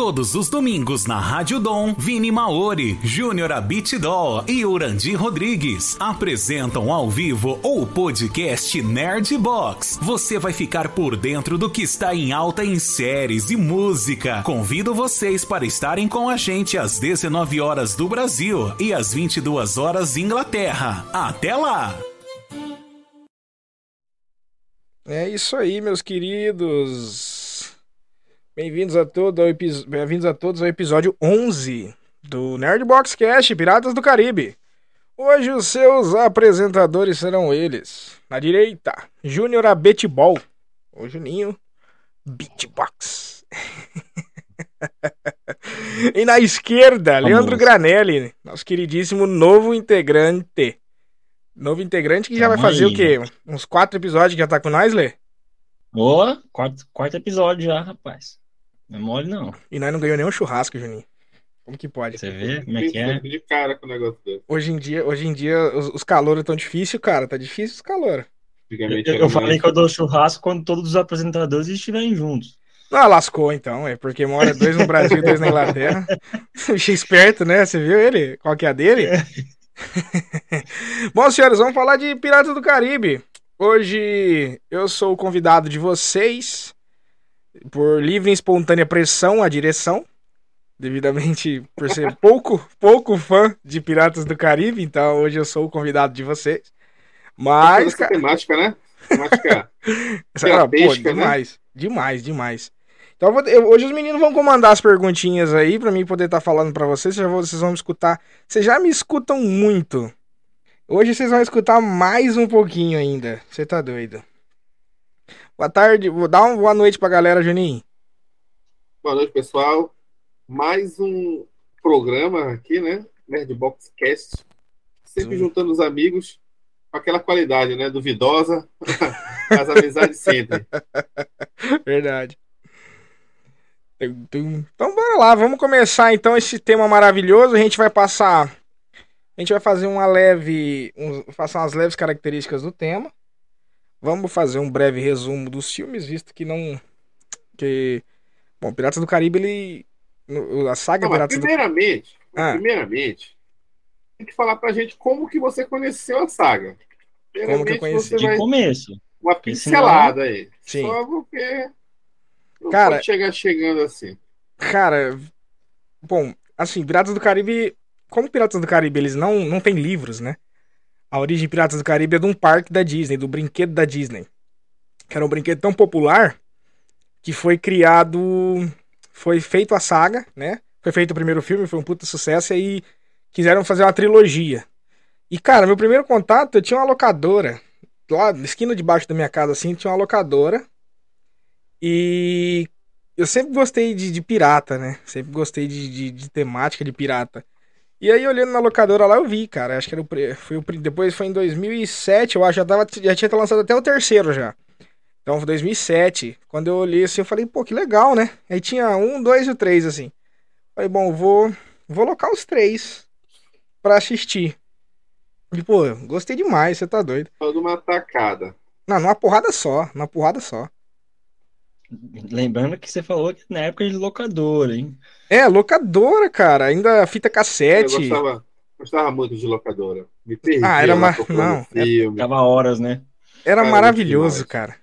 Todos os domingos na Rádio Dom, Vini Maori, Júnior Abitidol e Urandi Rodrigues apresentam ao vivo o podcast Nerd Box. Você vai ficar por dentro do que está em alta em séries e música. Convido vocês para estarem com a gente às 19 horas do Brasil e às 22 horas Inglaterra. Até lá! É isso aí, meus queridos. Bem-vindos a, todo Bem a todos ao episódio 11 do Nerdbox Cast Piratas do Caribe. Hoje os seus apresentadores serão eles. Na direita, Júnior Abetibol. O Juninho Beatbox. e na esquerda, Leandro Granelli, nosso queridíssimo novo integrante. Novo integrante que já vai fazer aí. o quê? Uns quatro episódios que já tá com nós, Lê? Boa, quarto, quarto episódio já, rapaz. Não é mole, não. E nós não ganhamos nenhum churrasco, Juninho. Como que pode? Você vê como é que é? De cara com o negócio desse. Hoje em dia, hoje em dia os, os calores tão difíceis, cara. Tá difícil os calores. Eu, eu falei que eu dou churrasco quando todos os apresentadores estiverem juntos. Ah, lascou então, é porque mora dois no Brasil e dois na Inglaterra. Bicho esperto, né? Você viu ele? Qual que é a dele? É. Bom, senhores, vamos falar de Piratas do Caribe. Hoje eu sou o convidado de vocês, por livre e espontânea pressão, a direção, devidamente por ser pouco, pouco fã de Piratas do Caribe, então hoje eu sou o convidado de vocês. Mas. Essa temática, né? Temática. ah, pô, demais, né? demais, demais. Então eu, hoje os meninos vão comandar as perguntinhas aí para mim poder estar tá falando para vocês. Vocês vão me escutar. Vocês já me escutam muito. Hoje vocês vão escutar mais um pouquinho ainda. Você tá doido? Boa tarde. Vou dar uma boa noite pra galera, Juninho. Boa noite, pessoal. Mais um programa aqui, né? Nerdbox Cast. Sempre Sim. juntando os amigos com aquela qualidade, né? Duvidosa. As amizades sempre. Verdade. Então bora lá, vamos começar então esse tema maravilhoso. A gente vai passar. A gente vai fazer uma leve. Um, passar umas leves características do tema. Vamos fazer um breve resumo dos filmes, visto que não. Que. Bom, Piratas do Caribe, ele. A saga não, Piratas primeiramente, do... ah. primeiramente, tem que falar pra gente como que você conheceu a saga. Como que eu conheci? De começo. Uma pincelada aí. Sim. Só porque não cara, pode chegar chegando assim. Cara, bom, assim, Piratas do Caribe, como Piratas do Caribe eles não não tem livros, né? A origem Piratas do Caribe é de um parque da Disney, do brinquedo da Disney. Que era um brinquedo tão popular que foi criado, foi feito a saga, né? Foi feito o primeiro filme, foi um puta sucesso e aí quiseram fazer uma trilogia. E cara, meu primeiro contato, eu tinha uma locadora lá na esquina de baixo da minha casa assim, tinha uma locadora e eu sempre gostei de, de pirata, né? Sempre gostei de, de, de, temática de pirata. E aí, olhando na locadora lá, eu vi, cara. Acho que era o, foi o, depois foi em 2007, eu acho. Já, tava, já tinha lançado até o terceiro já. Então, foi 2007. Quando eu olhei assim, eu falei, pô, que legal, né? Aí tinha um, dois e o três, assim. Falei, bom, vou, vou locar os três pra assistir. E, pô, gostei demais, você tá doido. Toda uma tacada. Não, numa porrada só, numa porrada só. Lembrando que você falou que na época de locadora, hein? É, locadora, cara. Ainda fita cassete. Eu gostava, gostava muito de locadora. Me perdia ah, era mar... Não, filme. Ficava horas, né? Era maravilhoso, cara.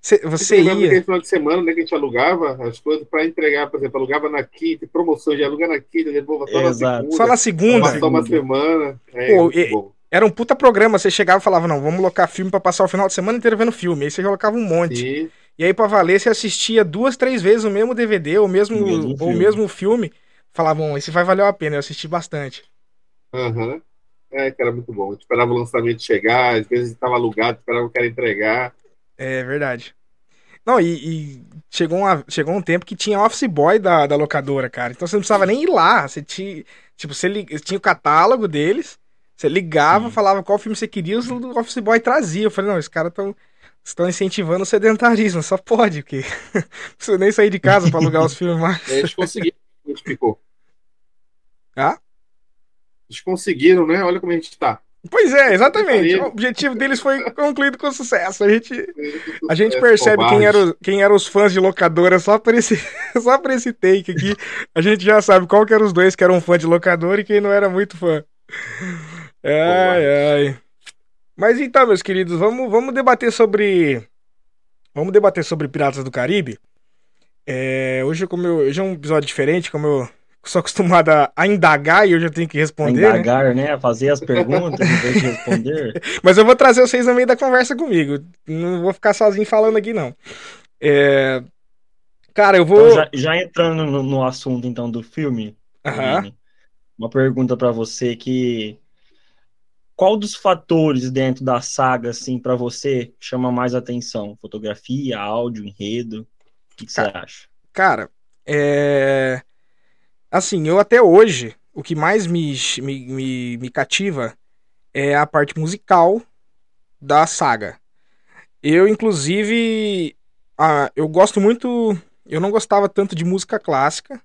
Cê, você ia. Naquele final de semana, né, que a gente alugava as coisas para entregar, por exemplo, alugava na quinta, promoção de alugar na quinta, depois só Exato. na segunda. Só na segunda. Passar uma semana. É, Pô, e, era um puta programa. Você chegava e falava, não, vamos locar filme para passar o final de semana inteiro vendo filme. Aí você colocava um monte. Sim. E aí, pra valer, você assistia duas, três vezes o mesmo DVD, ou mesmo, o mesmo, ou filme. mesmo filme. Falavam, esse vai valer a pena, eu assisti bastante. Aham. Uhum. É, que era muito bom. Eu esperava o lançamento chegar, às vezes estava alugado, esperava o cara entregar. É verdade. Não, e, e, chegou, uma, chegou um tempo que tinha office boy da, da locadora, cara. Então você não precisava nem ir lá. Você tinha, tipo, você tinha o catálogo deles, você ligava, Sim. falava qual filme você queria, o office boy trazia. Eu falei, não, esses caras estão estão incentivando o sedentarismo, só pode, porque não precisa nem sair de casa para alugar os filmes mais. Eles conseguiram, a gente ficou. Ah? Eles conseguiram, né? Olha como a gente tá. Pois é, exatamente. O objetivo deles foi concluído com sucesso. A gente, a gente percebe quem, era, o- quem eram os fãs de locadora só por, esse, só por esse take aqui. A gente já sabe qual que eram os dois que eram fã de locadora e quem não era muito fã. Ai, ai. Mas então, meus queridos, vamos, vamos debater sobre. Vamos debater sobre Piratas do Caribe. É, hoje, como eu, hoje é um episódio diferente, como eu sou acostumado a, a indagar e hoje eu tenho que A responder. né? indagar, né? A fazer as perguntas em vez de responder. Mas eu vou trazer vocês no meio da conversa comigo. Não vou ficar sozinho falando aqui, não. É, Cara, eu vou. Então, já, já entrando no, no assunto, então, do filme, uma pergunta pra você que... Qual dos fatores dentro da saga, assim, pra você chama mais atenção? Fotografia, áudio, enredo? O que, que você acha? Cara, é. Assim, eu até hoje, o que mais me, me, me, me cativa é a parte musical da saga. Eu, inclusive, ah, eu gosto muito. Eu não gostava tanto de música clássica.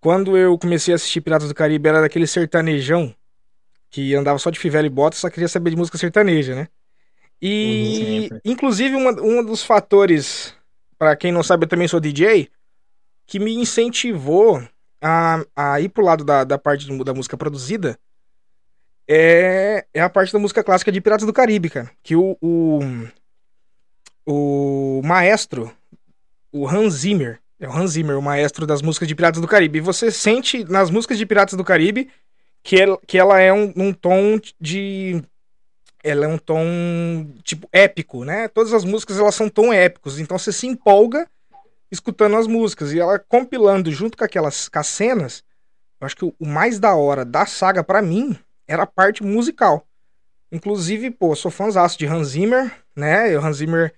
Quando eu comecei a assistir Piratas do Caribe, era daquele sertanejão que andava só de fivela e bota, só queria saber de música sertaneja, né? E, Sempre. inclusive, uma, um dos fatores, pra quem não sabe, eu também sou DJ, que me incentivou a, a ir pro lado da, da parte da música produzida é, é a parte da música clássica de Piratas do Caribe, cara. Que o, o, o maestro, o Hans Zimmer, é o Hans Zimmer, o maestro das músicas de Piratas do Caribe. E você sente nas músicas de Piratas do Caribe que ela, que ela é um, um tom de. Ela é um tom, tipo, épico, né? Todas as músicas elas são tom épicos. Então você se empolga escutando as músicas. E ela compilando junto com aquelas com as cenas. Eu acho que o, mais da hora da saga, pra mim, era a parte musical. Inclusive, pô, sou fãzaço de Hans Zimmer, né? O Hans Zimmer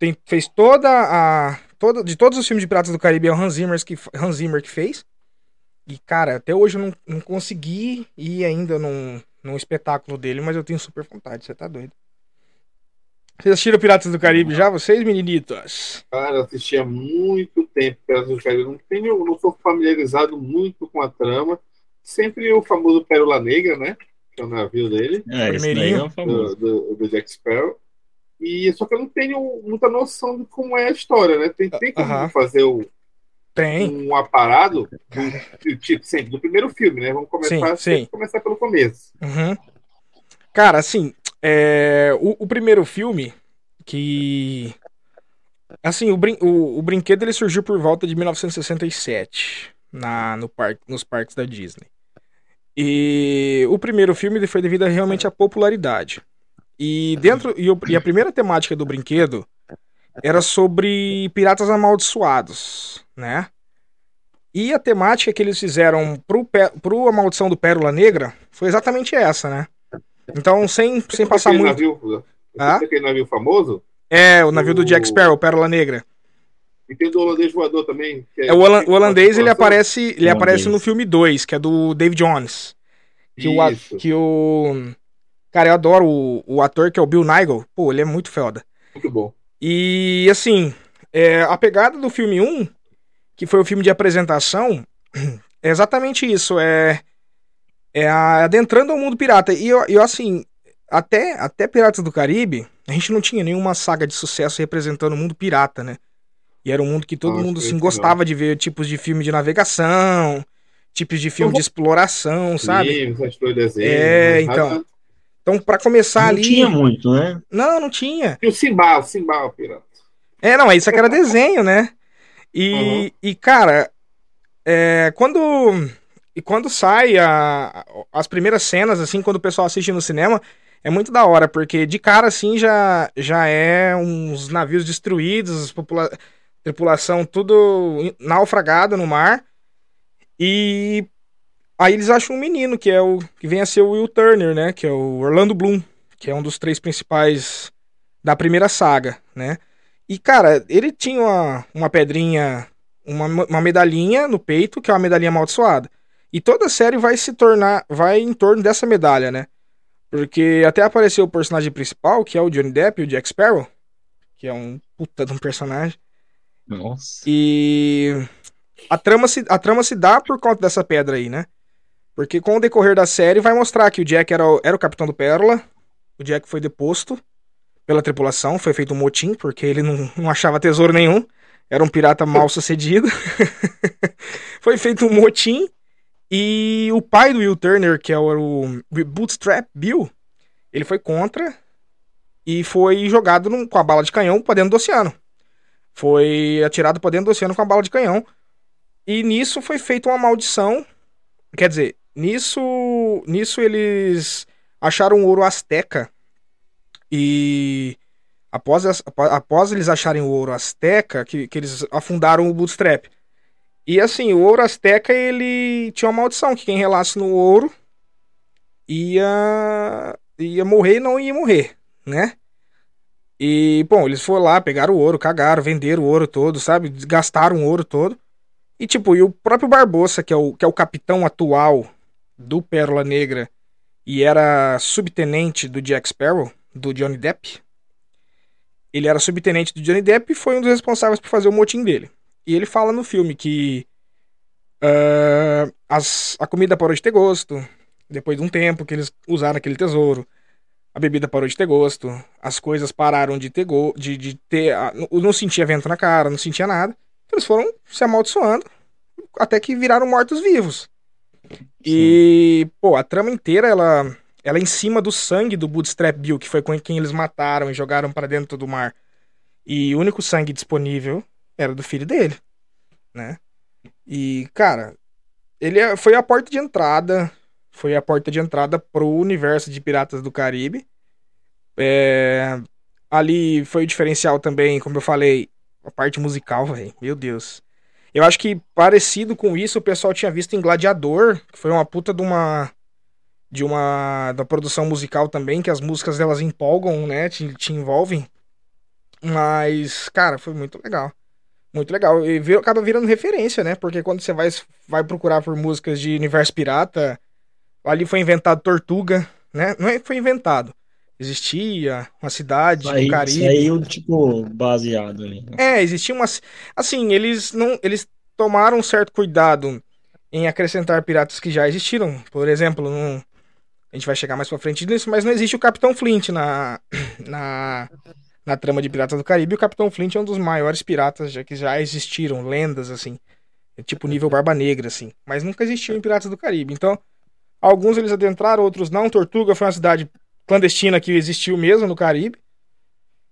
tem, fez toda a. Toda, de todos os filmes de Piratas do Caribe, é o Hans Zimmer que, Hans Zimmer que fez. E, cara, até hoje eu não, não consegui ir ainda num, num espetáculo dele, mas eu tenho super vontade, você tá doido. Vocês assistiram Piratas do Caribe já, vocês, meninitos? Cara, eu assisti há muito tempo Piratas do Caribe. Não tenho, não sou familiarizado muito com a trama. Sempre o famoso Pérola Negra, né? Que é o navio dele, É, esse daí Primeirinho. é o famoso. do, do, do Jack Sparrow. E só que eu não tenho muita noção de como é a história, né? Tem, tem como Aham. fazer o, Tem. um aparado do, tipo, sempre, do primeiro filme, né? Vamos começar, Sim, sim. começar pelo começo. Uhum. Cara, assim, é, o, o primeiro filme que. Assim, o, brin- o, o brinquedo ele surgiu por volta de 1967 na, no parque, nos parques da Disney. E o primeiro filme ele foi devido a, realmente à popularidade. E dentro e, o- e a primeira temática do brinquedo era sobre piratas amaldiçoados, né? E a temática que eles fizeram pro, pro A Maldição do Pérola Negra foi exatamente essa, né? Então, sem, sem passar muito. Navio, Ah? aquele navio famoso. É, o navio do Jack O- Sparrow, Pérola Negra. E tem o do holandês voador também. que É, o, holan- o holandês ele aparece, ele Holandês. aparece no filme 2, que é do Dave Jones. Que o, Isso, que o. Cara, eu adoro o, o ator que é o Bill Nigel. Pô, ele é muito foda. muito bom. E assim, é, a pegada do filme 1, que foi o filme de apresentação, é exatamente isso. É, é a- adentrando ao mundo pirata. E eu, eu, assim, até, até Piratas do Caribe, a gente não tinha nenhuma saga de sucesso representando o mundo pirata, né? E era um mundo que todo Nossa, mundo assim, gostava de ver tipos de filme de navegação, tipos de filme vou- de exploração, sabe? Livros, história de desenho. É, mas então. Então, pra começar Não ali. tinha muito, né? Não, não tinha. E o Simba, o Simba, o pirata. É, não, isso aqui era desenho, né? E, Uhum. e cara, é, quando e quando sai a- as primeiras cenas, assim, quando o pessoal assiste no cinema, é muito da hora, porque de cara, assim, já, já é uns navios destruídos, popula- tripulação tudo naufragada no mar, e aí eles acham um menino, que é o que vem a ser o Will Turner, né, que é o Orlando Bloom, que é um dos três principais da primeira saga, né? E, cara, ele tinha uma, uma pedrinha, uma, uma medalhinha no peito, que é uma medalhinha amaldiçoada. E toda a série vai se tornar, vai em torno dessa medalha, né? Porque até apareceu o personagem principal, que é o Johnny Depp, o Jack Sparrow, que é um puta de um personagem. Nossa. E a trama se, a trama se dá por conta dessa pedra aí, né? Porque com o decorrer da série vai mostrar que o Jack era o, era o capitão do Pérola, o Jack foi deposto pela tripulação, foi feito um motim, porque ele não, não achava tesouro nenhum, era um pirata mal sucedido. foi feito um motim, e o pai do Will Turner, que é o, o Bootstrap Bill, ele foi contra e foi jogado num, com a bala de canhão para dentro do oceano. Foi atirado para dentro do oceano com a bala de canhão. E nisso foi feita uma maldição. Quer dizer, nisso, nisso eles acharam ouro asteca. E após, após eles acharem o ouro asteca, que, que eles afundaram o bootstrap. E assim, o ouro asteca ele tinha uma maldição que quem relasse no ouro ia ia morrer e não ia morrer, né? E, bom, eles foram lá, pegaram o ouro, cagaram, venderam o ouro todo, sabe? Gastaram o ouro todo. E, tipo, e o próprio Barbosa, que é o, que é o capitão atual do Pérola Negra e era subtenente do Jack Sparrow, do Johnny Depp. Ele era subtenente do Johnny Depp e foi um dos responsáveis por fazer o motim dele. E ele fala no filme que uh, as, a comida parou de ter gosto, depois de um tempo que eles usaram aquele tesouro a bebida parou de ter gosto, as coisas pararam de ter go de, de ter. Não sentia vento na cara, não sentia nada. Eles foram se amaldiçoando até que viraram mortos-vivos. E, pô, a trama inteira, ela, ela é em cima do sangue do Bootstrap Bill, que foi com quem eles mataram e jogaram para dentro do mar. E o único sangue disponível era do filho dele, né? E, cara, ele é, foi a porta de entrada foi a porta de entrada pro universo de Piratas do Caribe. É, ali foi o diferencial também, como eu falei, a parte musical, velho. Meu Deus. Eu acho que parecido com isso o pessoal tinha visto em Gladiador, que foi uma puta de uma de uma da produção musical também, que as músicas elas empolgam, né, te, te envolvem. Mas, cara, foi muito legal. Muito legal. E vir, acaba virando referência, né? Porque quando você vai, vai procurar por músicas de universo pirata, Ali foi inventado Tortuga, né? Não é foi inventado. Existia uma cidade aí, no Caribe. Saiu, tipo, baseado ali. Né? É, existia uma. Assim, eles não. Eles tomaram um certo cuidado em acrescentar piratas que já existiram. Por exemplo, a gente vai chegar mais pra frente nisso, mas não existe o Capitão Flint na, na, na trama de Piratas do Caribe. O Capitão Flint é um dos maiores piratas já, que já existiram, lendas, assim. É tipo nível Barba Negra, assim. Mas nunca existiu em Piratas do Caribe. Então, Alguns eles adentraram, outros não. Tortuga foi uma cidade clandestina que existiu mesmo no Caribe.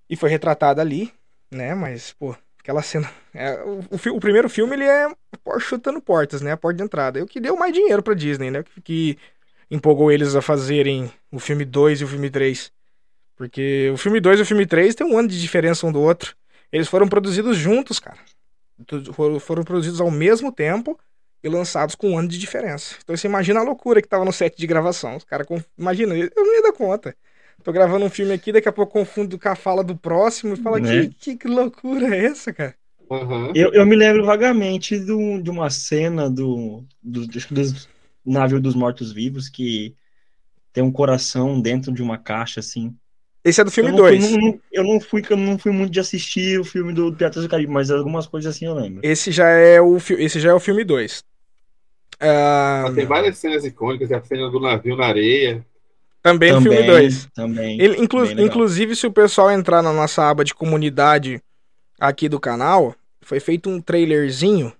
E foi retratada ali, né? Mas, pô, aquela cena. É, o, o, o, primeiro filme ele é chutando portas, né? A porta de entrada. É o que deu mais dinheiro pra Disney, né? Que, que empolgou eles a fazerem o filme 2 e o filme 3. Porque o filme 2 e o filme 3 tem um ano de diferença um do outro. Eles foram produzidos juntos, cara. Foram produzidos ao mesmo tempo e lançados com um ano de diferença. Então você imagina a loucura que tava no set de gravação. Os caras, imagina, eu não ia dar conta. Tô gravando um filme aqui, daqui a pouco confundo com a fala do próximo e fala, né? que, que, loucura é essa, cara? Uhum. Eu, eu me lembro vagamente do, de uma cena do, do, do, do navio dos mortos-vivos que tem um coração dentro de uma caixa, assim. Esse é do filme 2. Eu, eu, não fui, eu não fui muito de assistir o filme do Piratas do Caribe, mas algumas coisas assim eu lembro. Esse já é o, esse já é o filme 2. Uh... Tem várias cenas icônicas, a cena do navio na areia. Também, no filme 2. Também. Ele, inclu inclusive, se o pessoal entrar na nossa aba de comunidade aqui do canal, foi feito um trailerzinho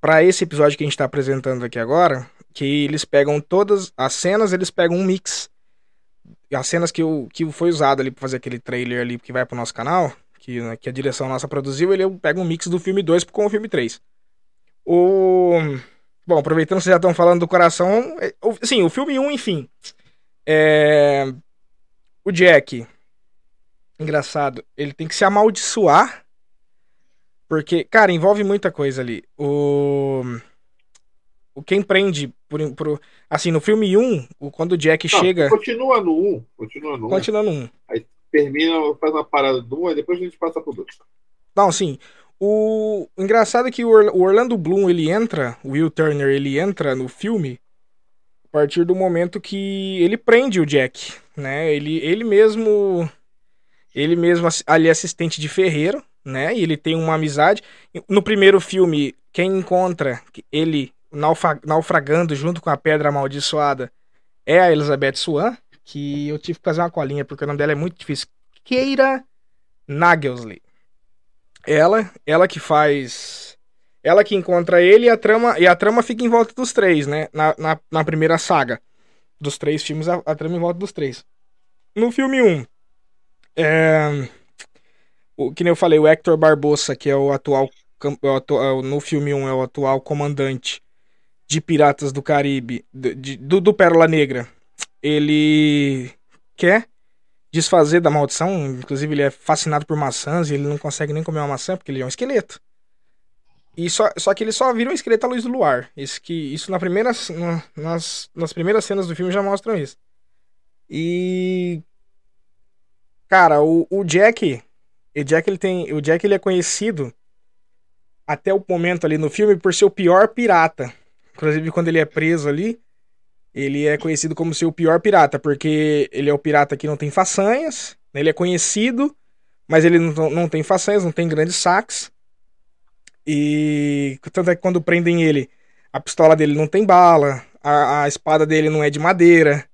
para esse episódio que a gente está apresentando aqui agora, que eles pegam todas as cenas, eles pegam um mix as cenas que, eu, que foi usado ali pra fazer aquele trailer ali que vai pro nosso canal, que, né, que a direção nossa produziu, ele pega um mix do filme 2 com o filme 3. O... Bom, aproveitando que vocês já estão falando do coração, é, sim, o filme 1, enfim. É... O Jack, engraçado, ele tem que se amaldiçoar, porque, cara, envolve muita coisa ali. O quem prende por, por, assim no filme 1, quando o Jack Não, chega, continua no 1, continua no 1. Continua no 1. Aí termina, faz uma parada do 1 e depois a gente passa pro 2. Não, sim. O... o engraçado é que o Orlando Bloom, ele entra, o Will Turner, ele entra no filme a partir do momento que ele prende o Jack, né? Ele, ele mesmo ele mesmo ali é assistente de ferreiro, né? E ele tem uma amizade. No primeiro filme, quem encontra ele naufragando junto com a pedra amaldiçoada é a Elizabeth Swan, que eu tive que fazer uma colinha porque o nome dela é muito difícil. Keira Nagelsley. Ela, ela que faz. Ela que encontra ele e a trama, e a trama fica em volta dos três, né? Na, na, na primeira saga dos três filmes, a, a trama em volta dos três. No filme 1, um, é, o, que nem eu falei, o Hector Barbosa, que é o atual. É no filme 1 um, é o atual comandante de Piratas do Caribe, de, do, do Pérola Negra. Ele quer desfazer da maldição. Inclusive, ele é fascinado por maçãs e ele não consegue nem comer uma maçã porque ele é um esqueleto. E só, só que ele só vira um esqueleto à luz do luar. Isso, que, isso na primeira, nas, nas primeiras cenas do filme já mostram isso. E. Cara, o, o Jack. O Jack, ele tem, o Jack ele é conhecido até o momento ali no filme por ser o pior pirata. Inclusive, quando ele é preso ali, ele é conhecido como ser o pior pirata, porque ele é o pirata que não tem façanhas, né? ele é conhecido, mas ele não, não tem façanhas, não tem grandes saques. E tanto é que quando prendem ele, a pistola dele não tem bala, a, a espada dele não é de madeira,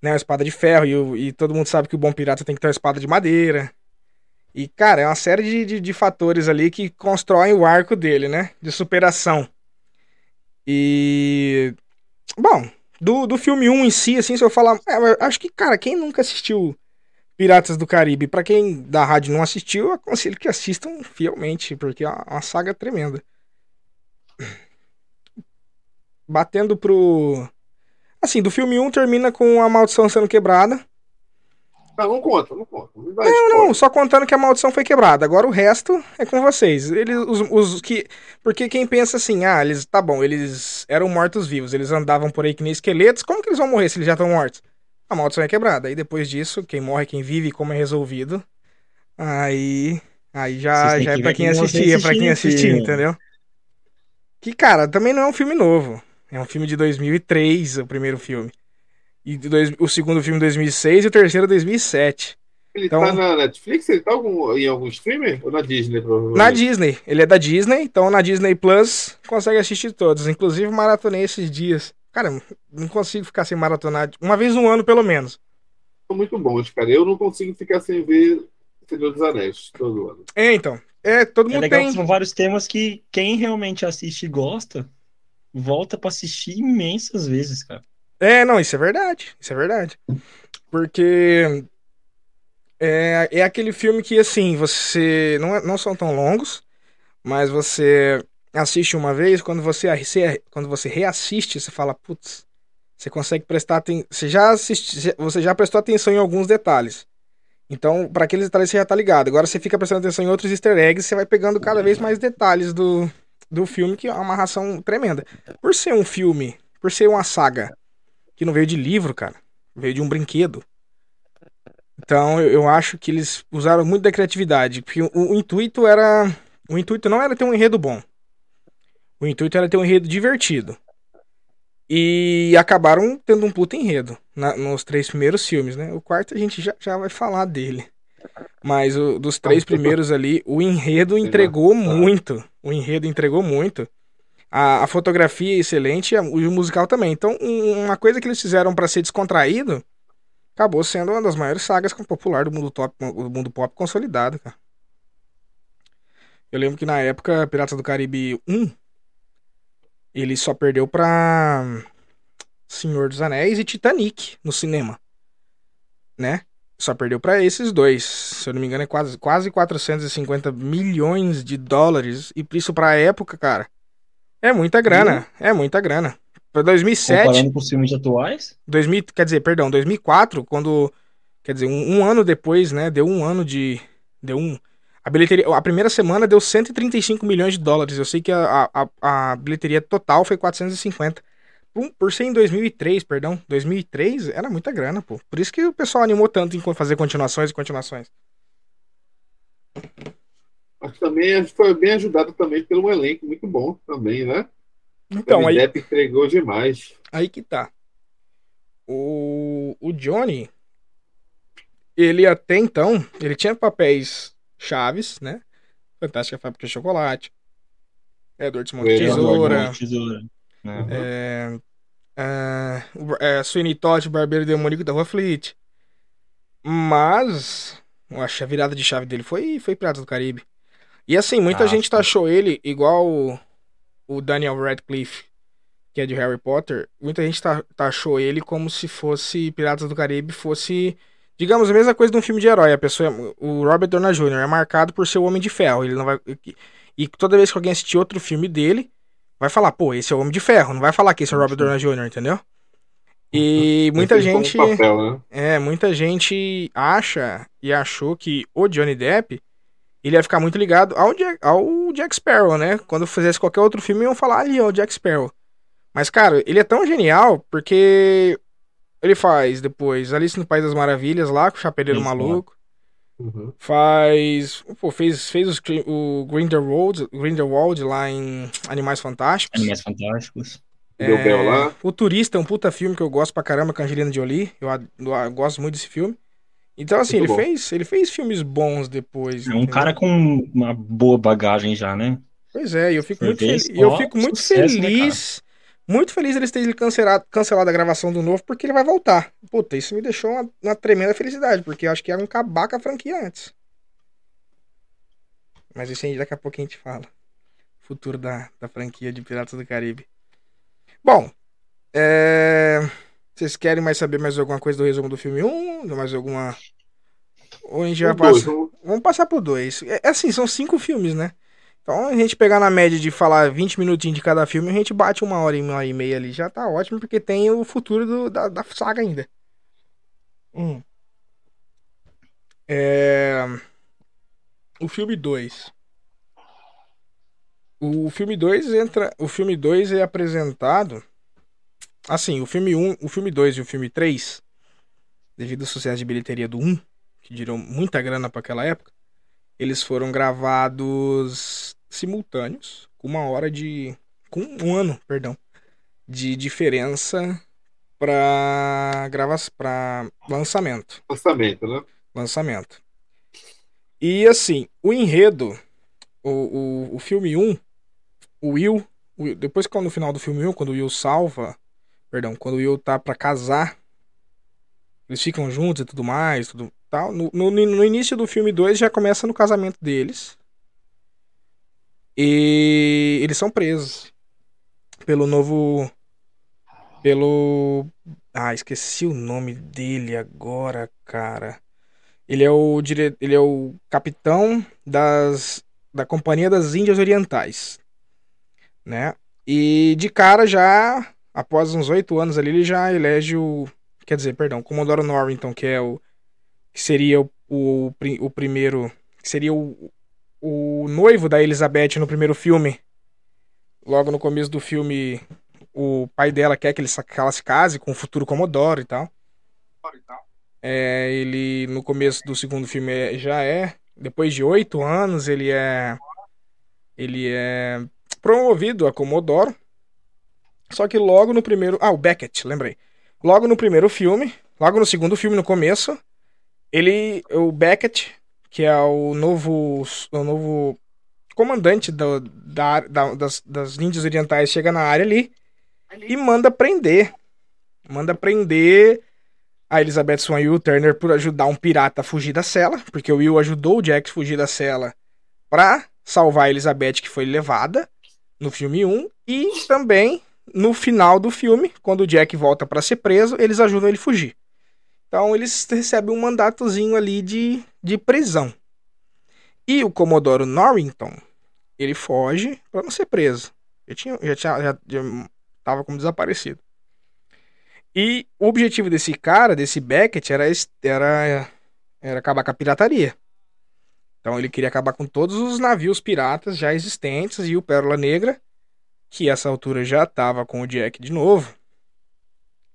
né? Uma espada de ferro, e, e, todo mundo sabe que o bom pirata tem que ter uma espada de madeira. E, cara, é uma série de, de, de fatores ali que constroem o arco dele, né? De superação. E. Bom, do, do filme 1 em si, assim, se eu falar. É, acho que, cara, quem nunca assistiu Piratas do Caribe, para quem da rádio não assistiu, eu aconselho que assistam fielmente, porque é uma saga tremenda. Batendo pro. Assim, do filme 1 termina com a maldição sendo quebrada. Não, não conta, não conta. Não, não, não, só contando que a maldição foi quebrada. Agora o resto é com vocês. Eles, os, os que. Porque quem pensa assim, ah, eles. Tá bom, eles eram mortos-vivos, eles andavam por aí que nem esqueletos. Como que eles vão morrer se eles já estão mortos? A maldição é quebrada. Aí depois disso, quem morre, quem vive, como é resolvido. Aí. Aí já, já é pra quem assistir, é pra quem assistir, entendeu? Que, cara, também não é um filme novo. É um filme de 2003, o primeiro filme. E dois, o segundo filme 2006 e o terceiro 2007. Ele então, tá na Netflix? Ele tá algum, em algum streamer? Ou na Disney, provavelmente? Na Disney. Ele é da Disney, então na Disney Plus consegue assistir todos. Inclusive maratonei esses dias. Cara, não consigo ficar sem maratonar. Uma vez no ano, pelo menos. São muito bons, cara. Eu não consigo ficar sem ver Senhor dos Anéis todo ano. É, então. É, todo é mundo é legal tem. São vários temas que quem realmente assiste e gosta, volta para assistir imensas vezes, cara. É, não, isso é verdade. Isso é verdade. Porque é, é aquele filme que, assim, você. Não, é, não são tão longos, mas você assiste uma vez, quando você, quando você reassiste, você fala, putz, você consegue prestar atenção. Você já assiste, você já prestou atenção em alguns detalhes. Então, para aqueles detalhes você já tá ligado. Agora você fica prestando atenção em outros easter eggs, você vai pegando cada vez mais detalhes do, do filme, que é uma amarração tremenda. Por ser um filme, por ser uma saga que não veio de livro, cara. Veio de um brinquedo. Então eu, eu acho que eles usaram muito da criatividade. Porque o, o, intuito era. O intuito não era ter um enredo bom. O intuito era ter um enredo divertido. E acabaram tendo um puta enredo na, nos três primeiros filmes, né? O quarto a gente já, já vai falar dele. Mas o, dos três primeiros ali, o enredo entregou muito. O enredo entregou muito. A, a fotografia é excelente e o musical também. Então, um, uma coisa que eles fizeram para ser descontraído acabou sendo uma das maiores sagas popular do mundo, top, do mundo pop consolidado, cara. Eu lembro que na época, Piratas do Caribe 1, ele só perdeu pra Senhor dos Anéis e Titanic no cinema. Né? Só perdeu para esses dois. Se eu não me engano, é quase, quase 450 milhões de dólares. E isso pra época, cara, é muita grana, uhum. é muita grana. Pra 2007. Comparando com os filmes atuais? 2000, quer dizer, perdão, 2004, quando. Quer dizer, um, um, ano depois, né? Deu um ano de. Deu um. A bilheteria. A primeira semana deu 135 milhões de dólares. Eu sei que a, a, a bilheteria total foi 450. Por, por ser em 2003, perdão. 2003 era muita grana, pô. Por isso que o pessoal animou tanto em fazer continuações e continuações. Mas também foi bem ajudado também pelo elenco muito bom também, né? Então, aí... Depp entregou demais. Aí que tá. O, o Johnny, ele até então, ele tinha papéis chaves, né? Fantástica Fábrica de Chocolate, Edward Mão de Tesoura. Tesoura. Uhum. É, é, o- é, Sweeney Todd, Barbeiro Demoníaco da Rua Fleet. Mas, eu acho que a virada de chave dele foi, foi Piratas do Caribe. E assim, muita Ah, gente taxou ele igual o, o Daniel Radcliffe, que é de Harry Potter. Muita gente ta- taxou ele como se fosse Piratas do Caribe, fosse, digamos, a mesma coisa de um filme de herói. A pessoa, o Robert Downey Jr. é marcado por ser o Homem de Ferro. Ele não vai, e toda vez que alguém assistir outro filme dele, vai falar, pô, esse é o Homem de Ferro. Não vai falar que esse é o Robert Downey Jr., entendeu? E muita Ele gente. papel, né? É, muita gente acha e achou que o Johnny Depp ele ia ficar muito ligado ao Jack, ao Jack Sparrow, né? Quando fizesse qualquer outro filme, iam falar ali, ó, o Jack Sparrow. Mas, cara, ele é tão genial porque ele faz depois Alice no País das Maravilhas lá, com o Chapeleiro Isso, Maluco. Uhum. Faz. Pô, fez, fez os o Grindelwald, Grindelwald lá em Animais Fantásticos. Animais Fantásticos. Deu É, Bel lá. O Turista é um puta filme que eu gosto pra caramba com a Angelina Jolie. Eu, ad- eu gosto muito desse filme. Então, assim, Muito ele bom. fez, ele fez filmes bons depois. É um entendeu? cara com uma boa bagagem já, né? Pois é, e eu fico Foi muito, só eu fico muito sucesso, né, feliz. muito feliz eles terem cancelado, cancelado a gravação do novo, porque ele vai voltar. Puta, isso me deixou uma, uma tremenda felicidade, porque eu acho que era um acabar com a franquia antes. Mas isso aí daqui a pouco a gente fala. Futuro da, da franquia de Piratas do Caribe. Bom, é... vocês querem mais saber mais alguma coisa do resumo do filme 1? Mais alguma. Ou a gente já Os dois, passa. vamos- Vamos passar por dois. É, é assim, são cinco filmes, né? Então, a gente pegar na média de falar 20 minutinhos de cada filme, a gente bate uma hora e uma hora e meia ali. Já tá ótimo, porque tem o futuro do- da, da saga ainda. Hum. É... O filme 2. O filme 2 entra. O filme 2 é apresentado. Assim, o filme 1, o filme 2 e o filme 3, devido ao sucesso de bilheteria do 1, que dirão muita grana para aquela época, eles foram gravados simultâneos, com uma hora de. com um ano, perdão, de diferença para gravação, para lançamento, Lançamento, né? lançamento. E assim, o enredo, o, o, o filme 1, o Will, o depois que no final do filme 1, quando o Will salva, perdão, quando o Will tá para casar, eles ficam juntos e tudo mais, tudo tal. No, no, no início do filme 2 já começa no casamento deles. E eles são presos pelo novo pelo ah, esqueci o nome dele agora, cara. Ele é o dire... ele é o capitão das da Companhia das Índias Orientais, né? E de cara já após uns oito anos ali ele já elege o quer dizer, perdão, Comodoro Norrington, que é o que seria o, o, o primeiro seria o, o noivo da Elizabeth no primeiro filme. Logo no começo do filme, o pai dela quer que, ele, que ela se case com o futuro Comodoro e tal. É, ele, no começo do segundo filme, é- já é. Depois de oito anos, ele é. Ele é promovido a Comodoro. Só que logo no primeiro. Ah, o Beckett, lembrei. Logo no primeiro filme, logo no segundo filme, no começo, ele. O Beckett, que é o novo. O novo comandante do- da, da- das, das Índias Orientais, chega na área ali e manda prender. Manda prender a Elizabeth Swan e o Turner por ajudar um pirata a fugir da cela, porque o Will ajudou o Jack a fugir da cela pra salvar a Elizabeth que foi levada no filme 1 e também no final do filme, quando o Jack volta pra ser preso, eles ajudam ele a fugir. Então eles recebem um mandatozinho ali de, de prisão. E o Comodoro Norrington, ele foge pra não ser preso. Já tinha, já já, já tava como desaparecido. E o objetivo desse cara, desse Beckett, era, era, era acabar com a pirataria. Então ele queria acabar com todos os navios piratas já existentes e o Pérola Negra, que essa altura já estava com o Jack de novo,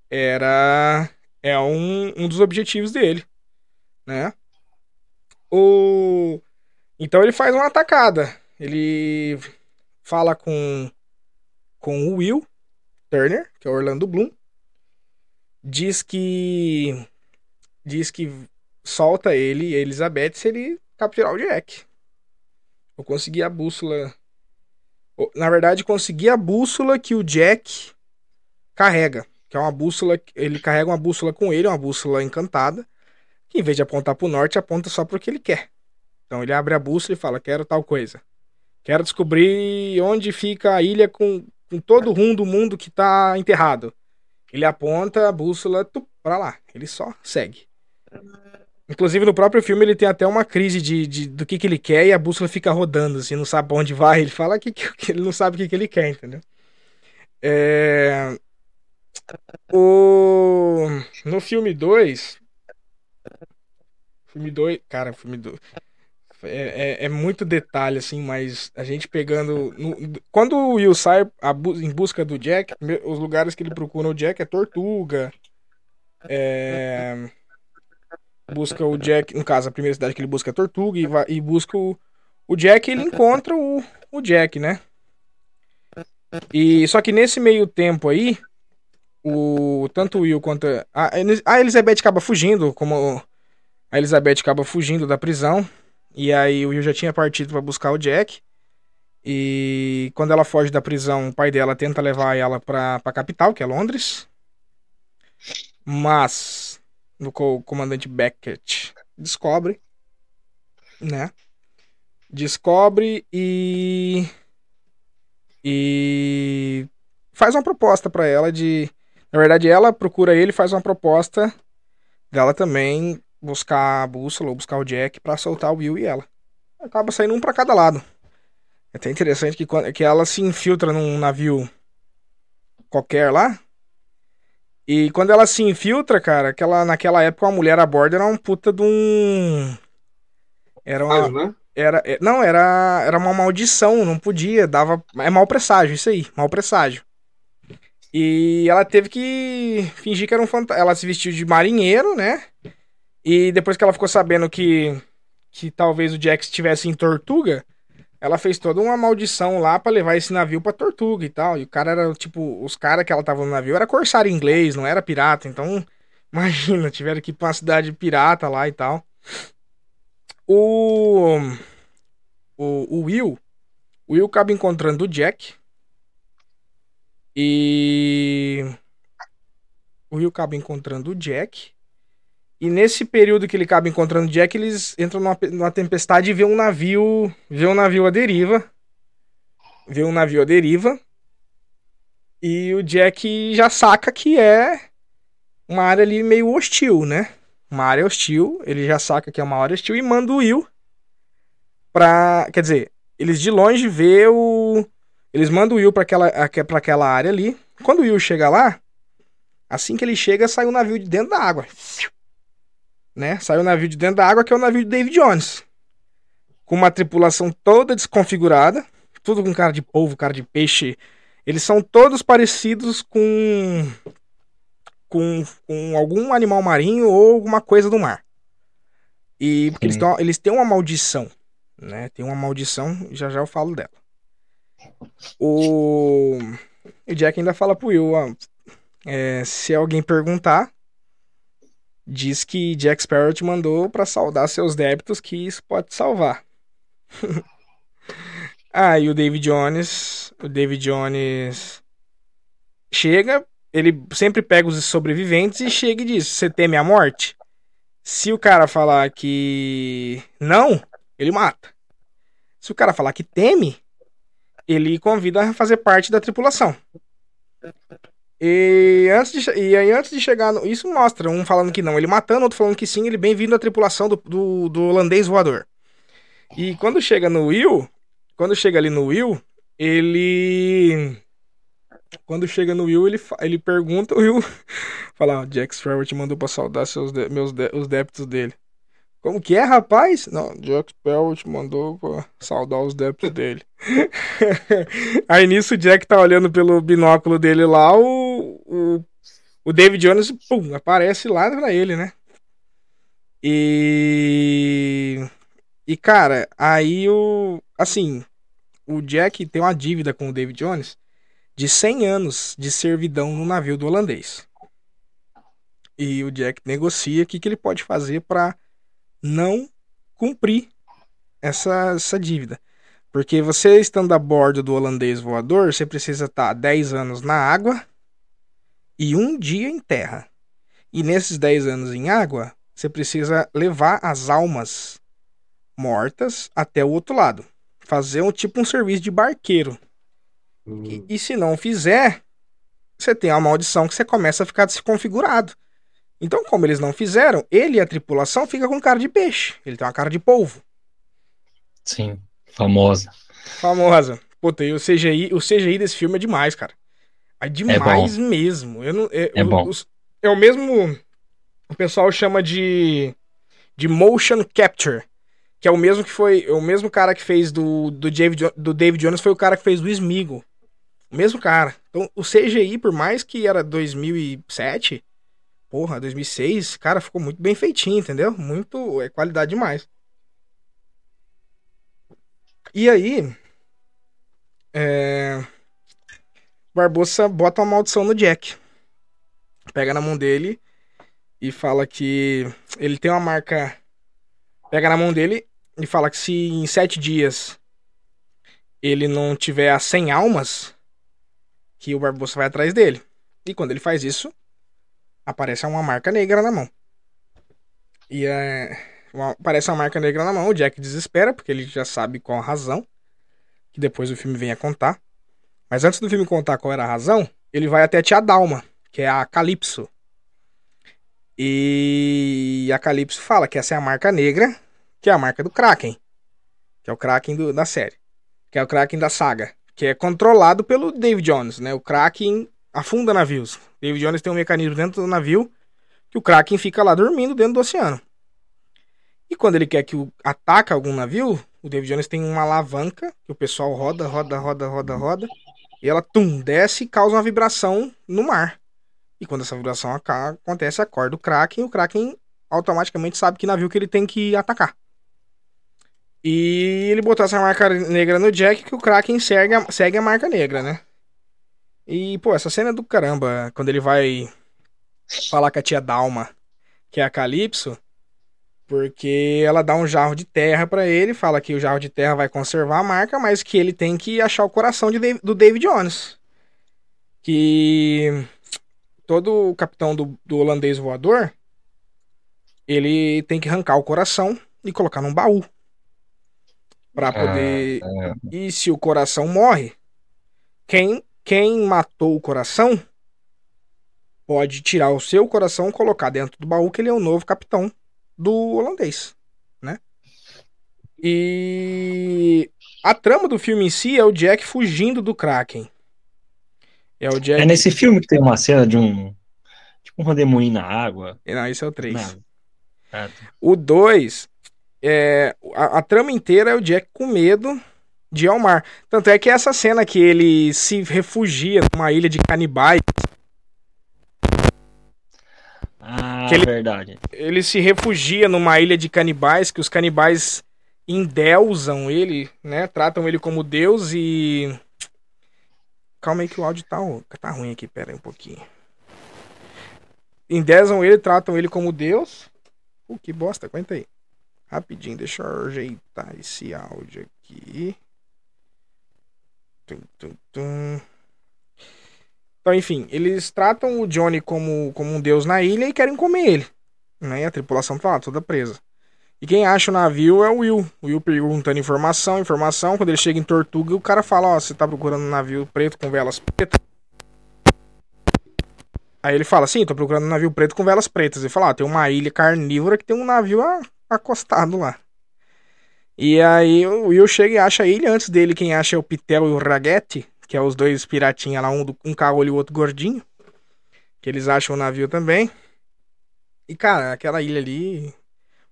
era é um, um dos objetivos dele, né? O então ele faz uma atacada. Ele fala com com o Will Turner, que é o Orlando Bloom, diz que diz que solta ele e a Elizabeth se ele capturar o Jack. Eu consegui a bússola Na verdade, conseguir a bússola que o Jack carrega. Que é uma bússola. Ele carrega uma bússola com ele, uma bússola encantada. Que em vez de apontar pro norte, aponta só pro que ele quer. Então ele abre a bússola e fala: Quero tal coisa. Quero descobrir onde fica a ilha com, com todo o rumo do mundo que tá enterrado. Ele aponta a bússola pra lá. Ele só segue. Inclusive, no próprio filme, ele tem até uma crise de, de do que, que ele quer e a bússola fica rodando, assim, não sabe pra onde vai. Ele fala que, que ele não sabe o que, que ele quer, entendeu? É... O... No filme 2. Filme 2. Cara, filme 2. É, é, é, muito detalhe, assim, mas a gente pegando. No, quando o Will sai bu em busca do Jack, os lugares que ele procura o Jack é Tortuga. É, busca o Jack. No caso, a primeira cidade que ele busca é Tortuga e, vai, e busca o, o Jack ele encontra o, o Jack, né? E só que nesse meio tempo aí, o tanto o Will quanto a, a Elizabeth acaba fugindo, como a Elizabeth acaba fugindo da prisão. E aí o Will já tinha partido para buscar o Jack. E quando ela foge da prisão, o pai dela tenta levar ela pra, pra capital, que é Londres. Mas o comandante Beckett descobre, né? Descobre e e faz uma proposta para ela de, na verdade, ela procura ele, faz uma proposta dela também buscar a bússola ou buscar o Jack para soltar o Will e ela. Acaba saindo um para cada lado. É até interessante que, que ela se infiltra num navio qualquer lá. E quando ela se infiltra, cara, aquela, naquela época a mulher a bordo era um puta de um. Era uma. né? Era, é, não, era, era uma maldição, não podia, dava. É mau presságio, isso aí, mau presságio. E ela teve que fingir que era um fantasma. Ela se vestiu de marinheiro, né? E depois que ela ficou sabendo que, que talvez o Jack estivesse em Tortuga, ela fez toda uma maldição lá para levar esse navio pra Tortuga e tal. E o cara era, tipo, os caras que ela tava no navio era corsário inglês, não era pirata. Então, imagina, tiveram que ir pra uma cidade pirata lá e tal. O, o, o Will, o Will acaba encontrando o Jack. E o Will acaba encontrando o Jack. E nesse período que ele acaba encontrando o Jack, eles entram numa, numa tempestade e vê um navio. Vê um navio à deriva. Vê um navio à deriva. E o Jack já saca que é uma área ali meio hostil, né? Uma área hostil. Ele já saca que é uma área hostil e manda o Will pra. Quer dizer, eles de longe vê o. Eles mandam o Will pra aquela, pra aquela área ali. Quando o Will chega lá, assim que ele chega, sai um navio de dentro da água né? Saiu o navio de dentro da água, que é o navio de David Jones. Com uma tripulação toda desconfigurada, tudo com cara de polvo, cara de peixe. Eles são todos parecidos com com, com algum animal marinho ou alguma coisa do mar. E porque eles, tão, eles têm uma maldição, né? Tem uma maldição, já já eu falo dela. O, o Jack ainda fala pro Will, ó, é, se alguém perguntar, diz que Jack Sparrow te mandou para saldar seus débitos, que isso pode salvar. ah, e o David Jones, o David Jones chega, ele sempre pega os sobreviventes e chega e diz: "Você teme a morte?" Se o cara falar que não, ele mata. Se o cara falar que teme, ele convida a fazer parte da tripulação. E, antes de, e aí, antes de chegar. No, isso mostra um falando que não, ele matando, outro falando que sim, ele bem-vindo à tripulação do, do, do, holandês voador. E quando chega no Will, quando chega ali no Will, ele. Quando chega no Will, ele, ele pergunta, o Will fala: ah, Jack Sparrow te mandou pra saudar seus meus os débitos dele. Como que é, rapaz? Não, Jack Sparrow te mandou pra saudar os débitos dele. Aí nisso o Jack tá olhando pelo binóculo dele lá, o, o, o David Jones, pum, aparece lá pra ele, né? E. E cara, aí o. Assim, o Jack tem uma dívida com o David Jones de 100 anos de servidão no navio do holandês. E o Jack negocia o que, que ele pode fazer para não cumprir essa, essa dívida. Porque você estando a bordo do holandês voador, você precisa estar 10 anos na água e um dia em terra. E nesses 10 anos em água, você precisa levar as almas mortas até o outro lado. Fazer um tipo um serviço de barqueiro. Hum. E, e se não fizer, você tem a maldição que você começa a ficar desconfigurado. Então, como eles não fizeram, ele e a tripulação fica com cara de peixe. Ele tem uma cara de polvo. Sim, famosa. Famosa. Puta, e o CGI, o CGI desse filme é demais, cara. É demais mesmo. Eu não, é, É o- bom. os- é o mesmo. O pessoal chama de. de motion capture. Que é o mesmo que foi. O mesmo cara que fez do, do, David, do David Jones foi o cara que fez do Smigo. O mesmo cara. Então, o CGI, por mais que era 2007, porra, 2006, cara, ficou muito bem feitinho, entendeu? Muito. É qualidade demais. E aí. É. Barbosa bota uma maldição no Jack. Pega na mão dele e fala que ele tem uma marca. Pega na mão dele e fala que se em sete dias ele não tiver as 100 almas, que o Barbosa vai atrás dele. E quando ele faz isso, aparece uma marca negra na mão. E é, uma- aparece uma marca negra na mão, o Jack desespera, porque ele já sabe qual a razão, que depois o filme vem a contar. Mas antes do filme contar qual era a razão, ele vai até a tia Dalma, que é a Calypso. E a Calypso fala que essa é a marca negra, que é a marca do Kraken. Que é o Kraken do- da série. Que é o Kraken da saga. Que é controlado pelo David Jones, né? O Kraken afunda navios. David Jones tem um mecanismo dentro do navio que o Kraken fica lá dormindo dentro do oceano. E quando ele quer que o, ataca algum navio, o David Jones tem uma alavanca que o pessoal roda, roda, roda, roda, roda. E ela, tum, desce e causa uma vibração no mar. E quando essa vibração acontece, acorda o Kraken. E o Kraken automaticamente sabe que navio que ele tem que atacar. E ele botou essa marca negra no Jack que o Kraken segue a, segue a marca negra, né? E, pô, essa cena é do caramba. Quando ele vai falar com a tia Dalma, que é a Calypso, porque ela dá um jarro de terra pra ele, fala que o jarro de terra vai conservar a marca, mas que ele tem que achar o coração de do David Jones. Que todo o capitão do, do holandês voador, ele tem que arrancar o coração e colocar num baú. Pra poder. E se o coração morre, quem, quem matou o coração pode tirar o seu coração, colocar dentro do baú, que ele é o novo capitão do holandês, né? E a trama do filme em si é o Jack fugindo do Kraken. É o Jack. É nesse filme que tem uma cena de um. Tipo um redemoinho na água. Não, esse é o 3. Não. Ah, tá. O 2, é, a, a trama inteira é o Jack com medo de ir ao mar. Tanto é que essa cena que ele se refugia numa ilha de canibais, Ah, ele- verdade. ele se refugia numa ilha de canibais, que os canibais endeusam ele, né? Tratam ele como Deus e. Calma aí que o áudio tá, tá ruim aqui, pera aí um pouquinho. Endeusam ele, tratam ele como Deus. Uh, que bosta, aguenta aí. Rapidinho, deixa eu ajeitar esse áudio aqui. Então, enfim, eles tratam o Johnny como, como um deus na ilha e querem comer ele. Né? A tripulação tá lá, toda presa. E quem acha o navio é o Will. O Will perguntando informação, informação. Quando ele chega em Tortuga, o cara fala: Ó, você tá procurando um navio preto com velas pretas? Aí ele fala: Sim, tô procurando um navio preto com velas pretas. Ele fala: Ó, tem uma ilha carnívora que tem um navio acostado lá. E aí o Will chega e acha ilha. Antes dele, quem acha é o Pitel e o Raguete, que é os dois piratinhas lá, um, do- um caolho e o outro gordinho. Que eles acham o navio também. E, cara, aquela ilha ali.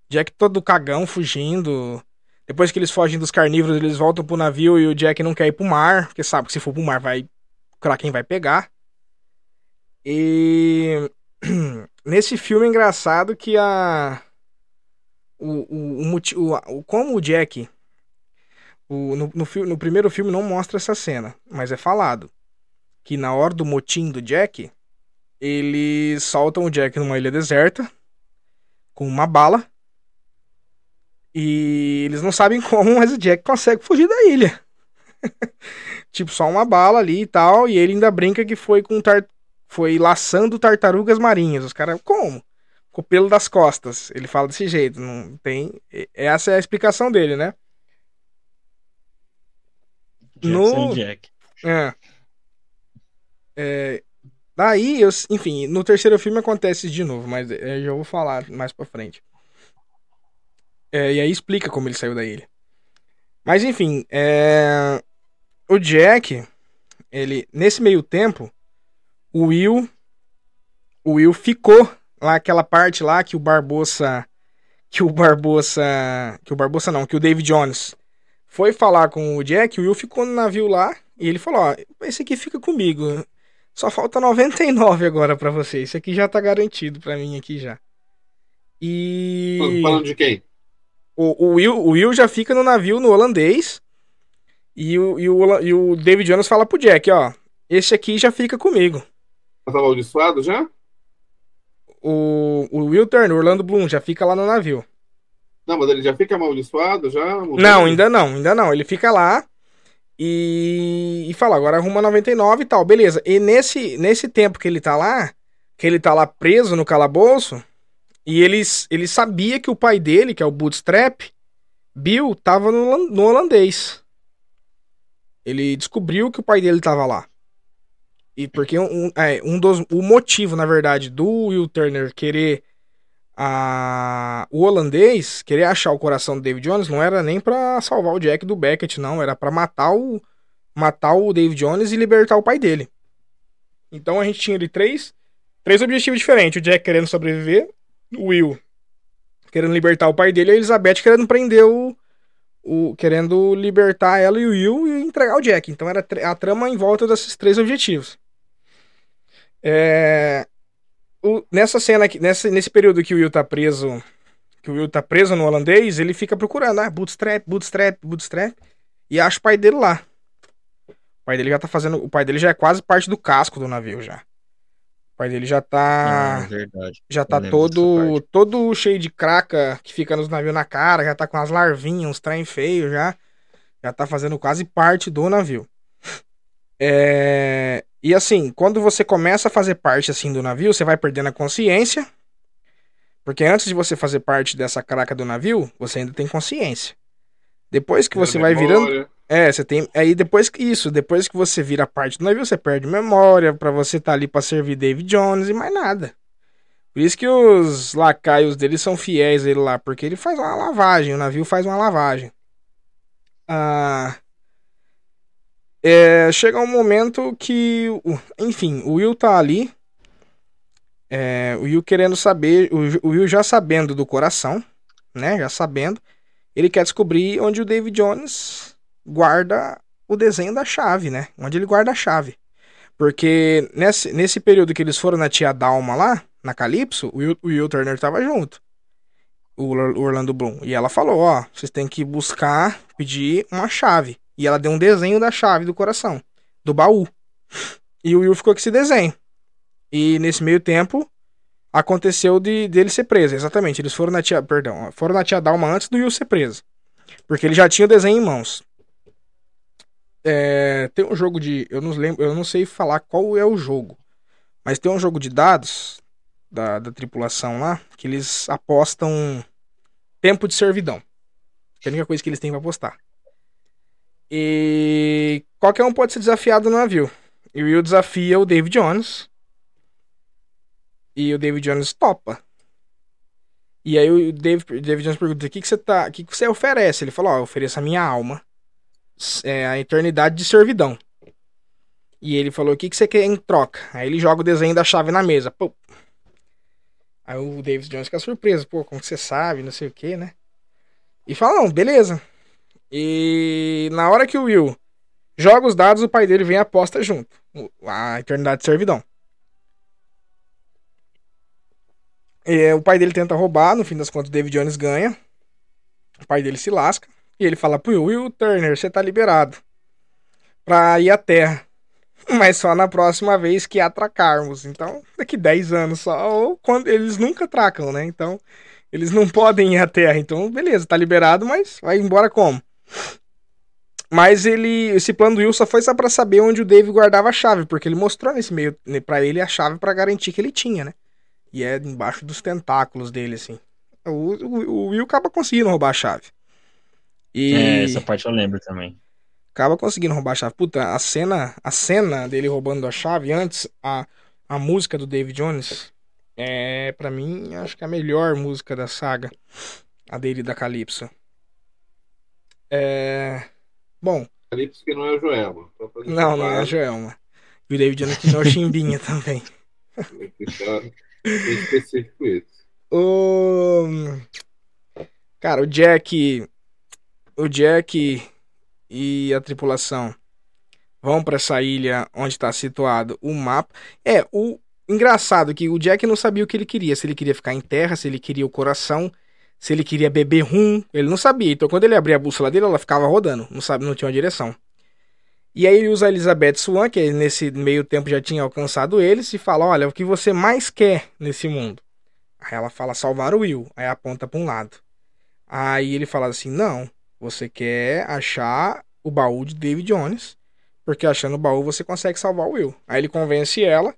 Jack todo cagão, fugindo. Depois que eles fogem dos carnívoros, eles voltam pro navio e o Jack não quer ir pro mar, porque sabe que se for pro mar, vai. O Kraken vai pegar. E. Nesse filme é engraçado que a. O, o, o, como o Jack. O, no, no, no primeiro filme não mostra essa cena, mas é falado. Que na hora do motim do Jack, eles soltam o Jack numa ilha deserta com uma bala E eles não sabem como, mas o Jack consegue fugir da ilha. tipo, só uma bala ali e tal. E ele ainda brinca que foi com tar... foi laçando tartarugas marinhas. Os caras, como? Com o pelo das costas. Ele fala desse jeito. Não tem. Essa é a explicação dele, né? Jackson no... Jack. É. é. Daí, eu, enfim, no terceiro filme acontece de novo, mas é, eu já vou falar mais pra frente. É, e aí explica como ele saiu da ilha. Mas enfim, é... o Jack, ele nesse meio tempo, o Will, o Will ficou lá aquela parte lá que o Barbosa, que o Barbosa, que o Barbosa não, que o David Jones foi falar com o Jack, o Will ficou no navio lá e ele falou: Ó, esse aqui fica comigo. Só falta 99 agora para você. Esse aqui já tá garantido para mim aqui já. E. Falando de quem? O, o, Will, o Will já fica no navio no holandês. E o, e o, e o David Jones fala pro Jack: Ó, esse aqui já fica comigo. Tá amaldiçoado já? O, o Will Turner, o Orlando Bloom, já fica lá no navio. Não, mas ele já fica amaldiçoado já? Não, ainda não, ainda não. Ele fica lá e, e fala, agora arruma 99 e tal, beleza. E nesse, nesse tempo que ele tá lá, que ele tá lá preso no calabouço, e eles, ele sabia que o pai dele, que é o Bootstrap, Bill, tava no, no holandês. Ele descobriu que o pai dele tava lá. E porque um, é, um dos. O motivo, na verdade, do Will Turner querer a, o holandês querer achar o coração do David Jones não era nem para salvar o Jack do Beckett, não, era para matar o matar o David Jones e libertar o pai dele. Então a gente tinha ali três, três objetivos diferentes: o Jack querendo sobreviver, o Will querendo libertar o pai dele e a Elizabeth querendo prender o, o querendo libertar ela e o Will e entregar o Jack. Então era a trama em volta desses três objetivos. É, o, nessa cena aqui, nessa, nesse período que o Will tá preso, que o Will tá preso no holandês, ele fica procurando, ah, bootstrap, bootstrap, bootstrap, e acha o pai dele lá. O pai dele já tá fazendo, o pai dele já é quase parte do casco do navio já. O pai dele já tá, ah, verdade. já tá todo, todo cheio de craca que fica nos navios na cara, já tá com as larvinhas, uns trem feio já. Já tá fazendo quase parte do navio. É... E assim, quando você começa a fazer parte assim do navio, você vai perdendo a consciência. Porque antes de você fazer parte dessa caraca do navio, você ainda tem consciência. Depois que você vai virando. É, você tem. Aí depois que isso, depois que você vira parte do navio, você perde memória para você estar tá ali para servir David Jones e mais nada. Por isso que os lacaios dele são fiéis a ele lá, porque ele faz uma lavagem, o navio faz uma lavagem. Ah, é, chega um momento que, enfim, o Will tá ali. É, o Will querendo saber, o, Will já sabendo do coração, né? Já sabendo, ele quer descobrir onde o David Jones guarda o desenho da chave, né? Onde ele guarda a chave. Porque nesse, nesse período que eles foram na tia Dalma lá, na Calypso, o Will, o Will Turner tava junto. O, o Orlando Bloom. E ela falou: Ó, vocês têm que buscar, pedir uma chave. E ela deu um desenho da chave do coração, do baú. E o Will ficou com esse desenho. E nesse meio tempo, aconteceu de dele ser preso. Exatamente. Eles foram na tia. Perdão, foram na tia Dalma antes do Will ser preso. Porque ele já tinha o desenho em mãos. É, tem um jogo de. Eu não lembro, eu não sei falar qual é o jogo. Mas tem um jogo de dados da, da tripulação lá que eles apostam tempo de servidão. Que é a única coisa que eles têm pra apostar. E qualquer um pode ser desafiado no navio. E o Will desafia o David Jones. E o David Jones topa. E aí o David, David Jones pergunta: o que, que você tá. O que, que você oferece? Ele falou: Ó, oh, ofereço a minha alma. É a eternidade de servidão. E ele falou: o que, que você quer em troca? Aí ele joga o desenho da chave na mesa. Pô. Aí o David Jones fica surpreso: pô, como você sabe, não sei o que, né? E fala: não, beleza. E na hora que o Will joga os dados, o pai dele vem e aposta junto. A eternidade de servidão. E, o pai dele tenta roubar, no fim das contas, o David Jones ganha. O pai dele se lasca. E ele fala pro Will, Will Turner, você tá liberado. Pra ir à Terra. Mas só na próxima vez que atracarmos. Então, daqui 10 anos só. Ou quando eles nunca atracam, né? Então, Eles não podem ir à Terra, então beleza, tá liberado, mas vai embora como? Mas ele, esse plano do Will só foi só pra saber onde o Dave guardava a chave, porque ele mostrou nesse meio para ele a chave para garantir que ele tinha, né? E é embaixo dos tentáculos dele, assim. O, o, o Will acaba conseguindo roubar a chave. E... É, essa parte eu lembro também. Acaba conseguindo roubar a chave. Puta, a cena, a cena dele roubando a chave antes, a, a música do David Jones, é, para mim, acho que é a melhor música da saga. A dele da Calypso. É. Bom. Calypso que não é o Joelma. Não, não é a Joelma. E o David Jones que não é o Chimbinha também. É específico isso. O... Cara, o Jack. O Jack e a tripulação vão para essa ilha onde está situado o mapa. É, o engraçado que o Jack não sabia o que ele queria. Se ele queria ficar em terra, se ele queria o coração, se ele queria beber rum. Ele não sabia. Então quando ele abria a bússola dele, ela ficava rodando. Não sabe, não tinha uma direção. E aí ele usa a Elizabeth Swan, que nesse meio tempo já tinha alcançado eles, e fala: Olha, o que você mais quer nesse mundo? Aí ela fala salvar o Will. Aí aponta para um lado. Aí ele fala assim: Não, você quer achar o baú de David Jones. Porque achando o baú você consegue salvar o Will. Aí ele convence ela.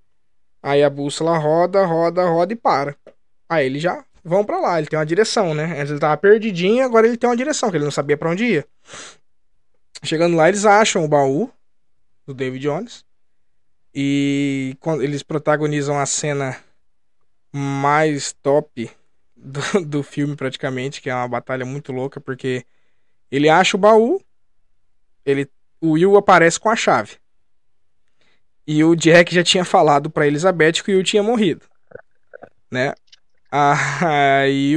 Aí a bússola roda, roda, roda e para. Aí eles já vão para lá. Ele tem uma direção, né? Antes ele tava perdidinho, agora ele tem uma direção, que ele não sabia para onde ia. Chegando lá, eles acham o baú do David Jones. E quando eles protagonizam a cena mais top do, do filme, praticamente, que é uma batalha muito louca, porque ele acha o baú, ele, o Will aparece com a chave. E o Jack já tinha falado para Elizabeth que o Will tinha morrido, né? Aí,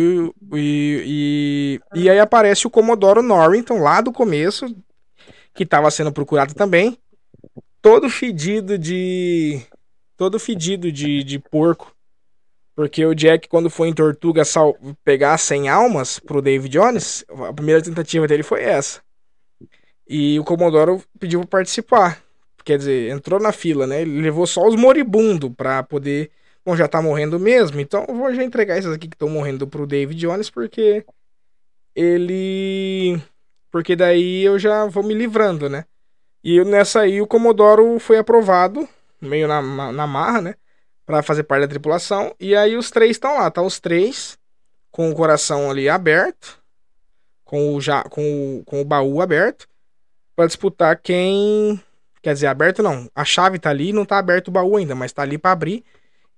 e, e, e aí aparece o Comodoro Norrington lá do começo, que estava sendo procurado também, todo fedido de. todo fedido de, de porco. Porque o Jack, quando foi em Tortuga sal... pegar 100 almas pro David Jones, a primeira tentativa dele foi essa. E o Comodoro pediu para participar. Quer dizer, entrou na fila, né? Ele levou só os moribundos pra poder. Bom, já tá morrendo mesmo, então eu vou já entregar esses aqui que estão morrendo pro David Jones, porque ele. Porque daí eu já vou me livrando, né? E nessa aí o Comodoro foi aprovado, meio na, na marra, né? para fazer parte da tripulação. E aí os três estão lá, tá os três com o coração ali aberto, com o já com o, com o baú aberto para disputar quem quer dizer, aberto não. A chave tá ali, não tá aberto o baú ainda, mas tá ali para abrir.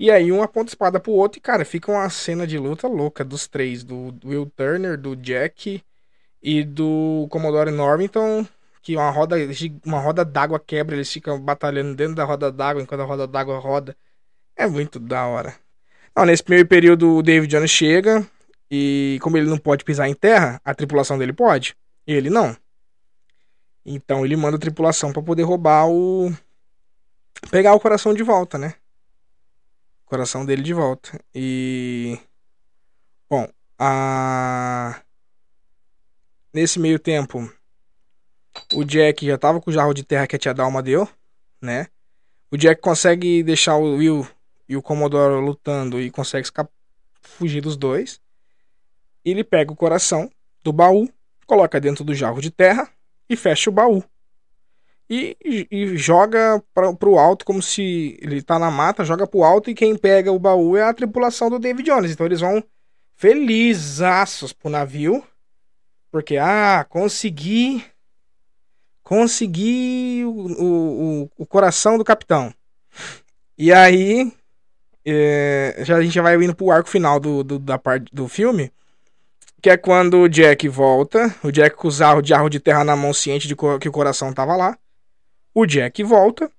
E aí um aponta espada pro outro e cara, fica uma cena de luta louca dos três, do, Will Turner, do Jack e do Commodore Norrington, que uma roda uma roda d'água quebra, eles ficam batalhando dentro da roda d'água enquanto a roda d'água roda. É muito da hora. Não, nesse primeiro período, o David Jones chega e, como ele não pode pisar em terra, a tripulação dele pode. Ele não. Então ele manda a tripulação para poder roubar o. pegar o coração de volta, né? Coração dele de volta. E. Bom, a. Nesse meio tempo, o Jack já tava com o jarro de terra que a tia Dalma deu, né? O Jack consegue deixar o Will e o Commodore lutando e consegue escapar, fugir dos dois. Ele pega o coração do baú, coloca dentro do jarro de terra e fecha o baú. E, e, joga para o alto como se ele está na mata, joga para o alto e quem pega o baú é a tripulação do David Jones. Então eles vão felizaços pro navio, porque ah, consegui consegui o, o, o coração do capitão. E aí é, já, a gente vai indo pro arco final do, do, da parte do filme. Que é quando o Jack volta. O Jack com o jarro de terra na mão, ciente de que o coração tava lá. O Jack volta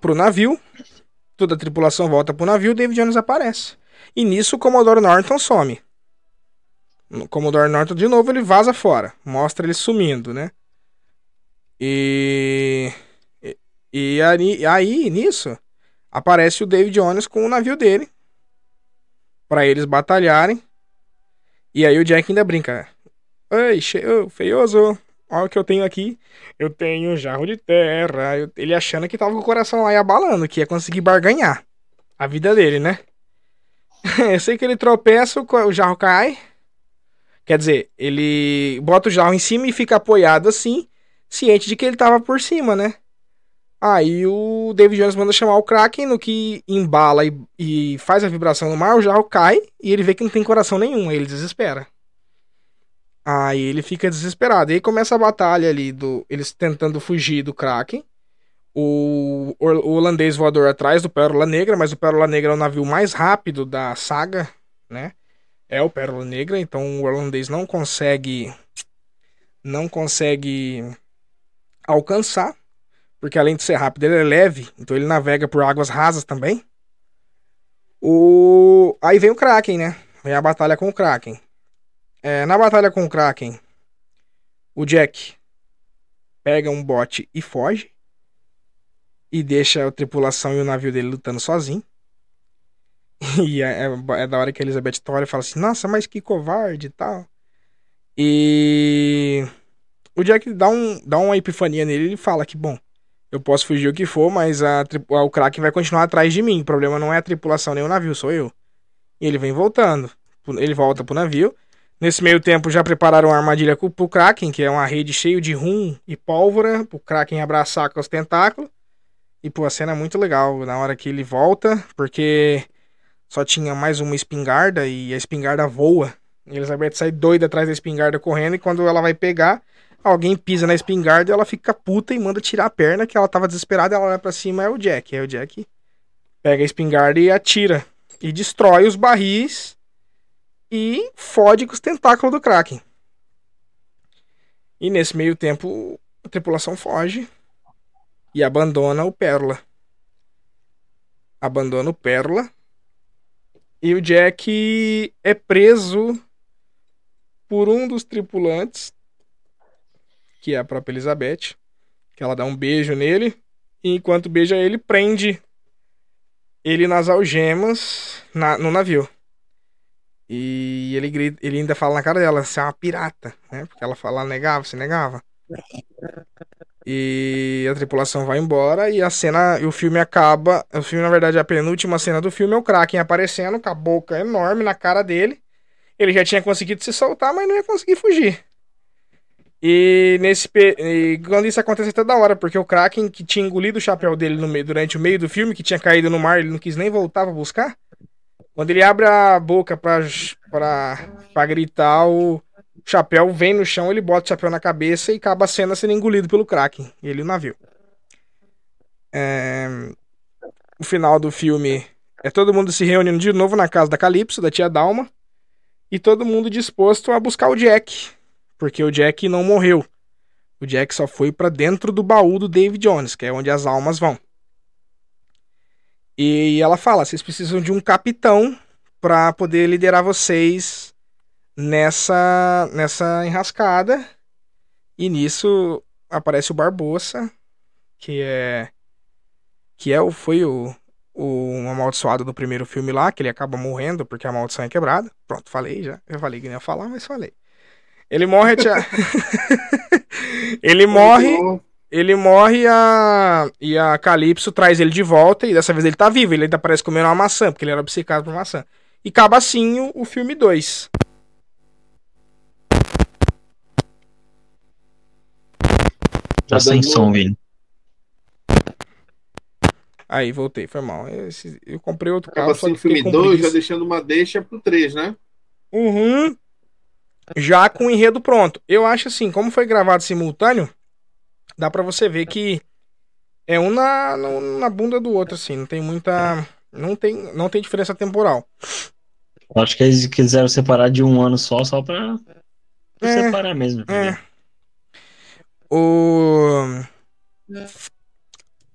pro navio. Toda a tripulação volta pro navio. David Jones aparece. E nisso o Commodore Norton some. O Commodore Norton, de novo, ele vaza fora. Mostra ele sumindo, né? E. E, aí, aí, nisso, aparece o David Jones com o navio dele para eles batalharem. E aí o Jack ainda brinca. Oi, oh, feioso, olha o que eu tenho aqui. Eu tenho um jarro de terra. Ele achando que tava com o coração lá e abalando, que ia conseguir barganhar a vida dele, né? Eu sei que ele tropeça, o jarro cai. Quer dizer, ele bota o jarro em cima e fica apoiado assim, ciente de que ele tava por cima, né? Aí o David Jones manda chamar o Kraken, no que embala e, e, faz a vibração no mar, o jarro cai e ele vê que não tem coração nenhum, aí ele desespera. Aí ele fica desesperado. Aí começa a batalha ali do eles tentando fugir do Kraken. O, o holandês voador atrás do Pérola Negra, mas o Pérola Negra é o navio mais rápido da saga, né? É o Pérola Negra, então o holandês não consegue não consegue alcançar, porque além de ser rápido, ele é leve, então ele navega por águas rasas também. O aí vem o Kraken, né? Vem a batalha com o Kraken. É, na batalha com o Kraken, o Jack pega um bote e foge e deixa a tripulação e o navio dele lutando sozinho. E é, é, é da hora que a Elizabeth Tory fala assim: Nossa, mas que covarde e tal. E o Jack dá, um, dá uma epifania nele e ele fala que, bom, eu posso fugir o que for, mas a, a, o Kraken vai continuar atrás de mim. O problema não é a tripulação nem o navio, sou eu. E ele vem voltando. Ele volta pro navio. Nesse meio tempo já prepararam uma armadilha pro Kraken, que é uma rede cheia de rum e pólvora, pro Kraken abraçar com os tentáculos. E, pô, a cena é muito legal na hora que ele volta, porque só tinha mais uma espingarda e a espingarda voa. E a Elizabeth sai doida atrás da espingarda correndo e quando ela vai pegar, alguém pisa na espingarda ela fica puta e manda tirar a perna, que ela tava desesperada, ela olha pra cima, é o Jack. Aí o Jack pega a espingarda e atira. E destrói os barris e fode com os tentáculos do Kraken. E nesse meio tempo, a tripulação foge e abandona o Pérola. Abandona o Pérola. E o Jack é preso por um dos tripulantes, que é a própria Elizabeth, que ela dá um beijo nele, e enquanto beija ele, prende ele nas algemas na, no navio. E ele, grita, ele ainda fala na cara dela, você é uma pirata, né? Porque ela fala, negava, você negava. E a tripulação vai embora e a cena, e o filme acaba. O filme, na verdade, a penúltima cena do filme é o Kraken aparecendo com a boca enorme na cara dele. Ele já tinha conseguido se soltar, mas não ia conseguir fugir. E nesse e quando isso acontece até da hora, porque o Kraken que tinha engolido o chapéu dele no meio, durante o meio do filme, que tinha caído no mar, ele não quis nem voltar pra buscar. Quando ele abre a boca pra, pra, pra gritar, o, chapéu vem no chão, ele bota o chapéu na cabeça e acaba a cena sendo engolido pelo Kraken. Ele o navio. É... O final do filme é todo mundo se reunindo de novo na casa da Calypso, da tia Dalma. E todo mundo disposto a buscar o Jack. Porque o Jack não morreu. O Jack só foi para dentro do baú do David Jones, que é onde as almas vão. E ela fala: vocês precisam de um capitão para poder liderar vocês nessa nessa enrascada. E nisso aparece o Barbosa, que é que é o foi o, o amaldiçoado do primeiro filme lá, que ele acaba morrendo porque a maldição é quebrada. Pronto, falei já. Eu falei que não ia falar, mas falei. Ele morre. Tia... ele morre. Ele morre a... e a Calypso traz ele de volta. E dessa vez ele tá vivo. Ele ainda parece comendo uma maçã, porque ele era obcecado por maçã. E acaba assim o, o filme 2. Tá sem som, Vini. Aí, voltei, foi mal. Esse, eu comprei outro carro. Acaba assim o filme 2, já deixando uma deixa pro 3, né? Uhum. Já com o enredo pronto. Eu acho assim, como foi gravado simultâneo, dá para você ver que é um na, na bunda do outro, assim. Não tem muita. Não tem, não tem diferença temporal. Eu acho que eles quiseram separar de um ano só, só pra, pra é, separar mesmo. É. O.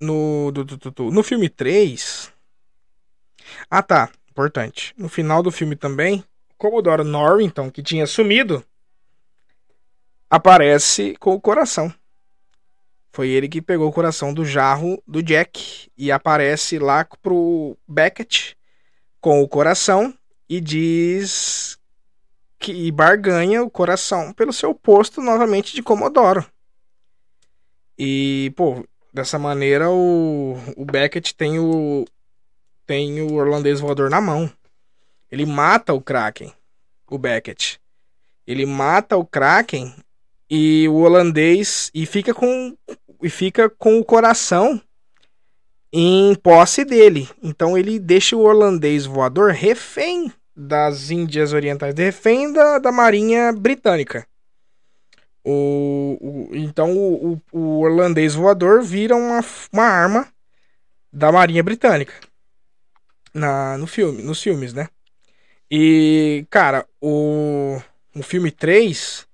No, do, do, do, no filme 3. Ah, tá. Importante. No final do filme também, Commodore Norrington, que tinha sumido, aparece com o coração. Foi ele que pegou o coração do jarro do Jack e aparece lá pro Beckett com o coração e diz que barganha o coração pelo seu posto novamente de Comodoro. E, pô, dessa maneira o, o Beckett tem o tem o holandês voador na mão. Ele mata o Kraken, o Beckett. Ele mata o Kraken e o holandês e fica com e fica com o coração em posse dele. Então ele deixa o holandês voador refém das Índias Orientais, refém da, da Marinha Britânica. O, o então o, o, o, holandês voador vira uma, uma arma da Marinha Britânica na, no filme, nos filmes, né? E, cara, o, o filme 3,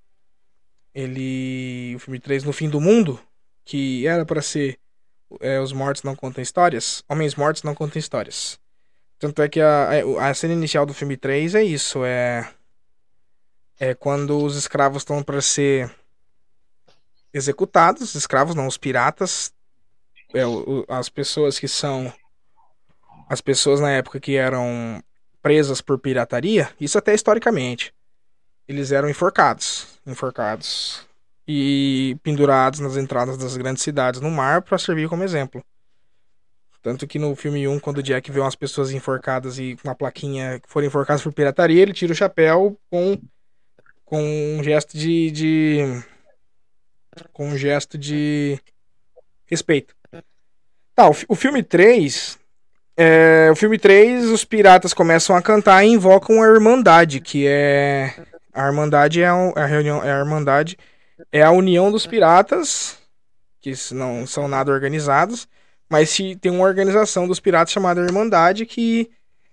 ele. O filme 3 no fim do mundo, que era para ser é, Os Mortos Não Contam Histórias, Homens Mortos Não Contam Histórias. Tanto é que a, a cena inicial do filme 3 é isso, é. É quando os escravos estão para ser executados, escravos não, os piratas, é, o, as pessoas que são as pessoas na época que eram presas por pirataria, isso até historicamente, eles eram enforcados, enforcados e pendurados nas entradas das grandes cidades no mar para servir como exemplo. Tanto que no filme 1, quando o Jack vê umas pessoas enforcadas e com uma plaquinha que foram enforcadas por pirataria, ele tira o chapéu com, com um gesto de, de com um gesto de respeito. Tá, o, o filme 3. É, o filme 3, os piratas começam a cantar e invocam a Irmandade, que é. A Irmandade é a, reunião. É a Irmandade é a união dos piratas, que não são nada organizados, mas se tem uma organização dos piratas chamada Irmandade que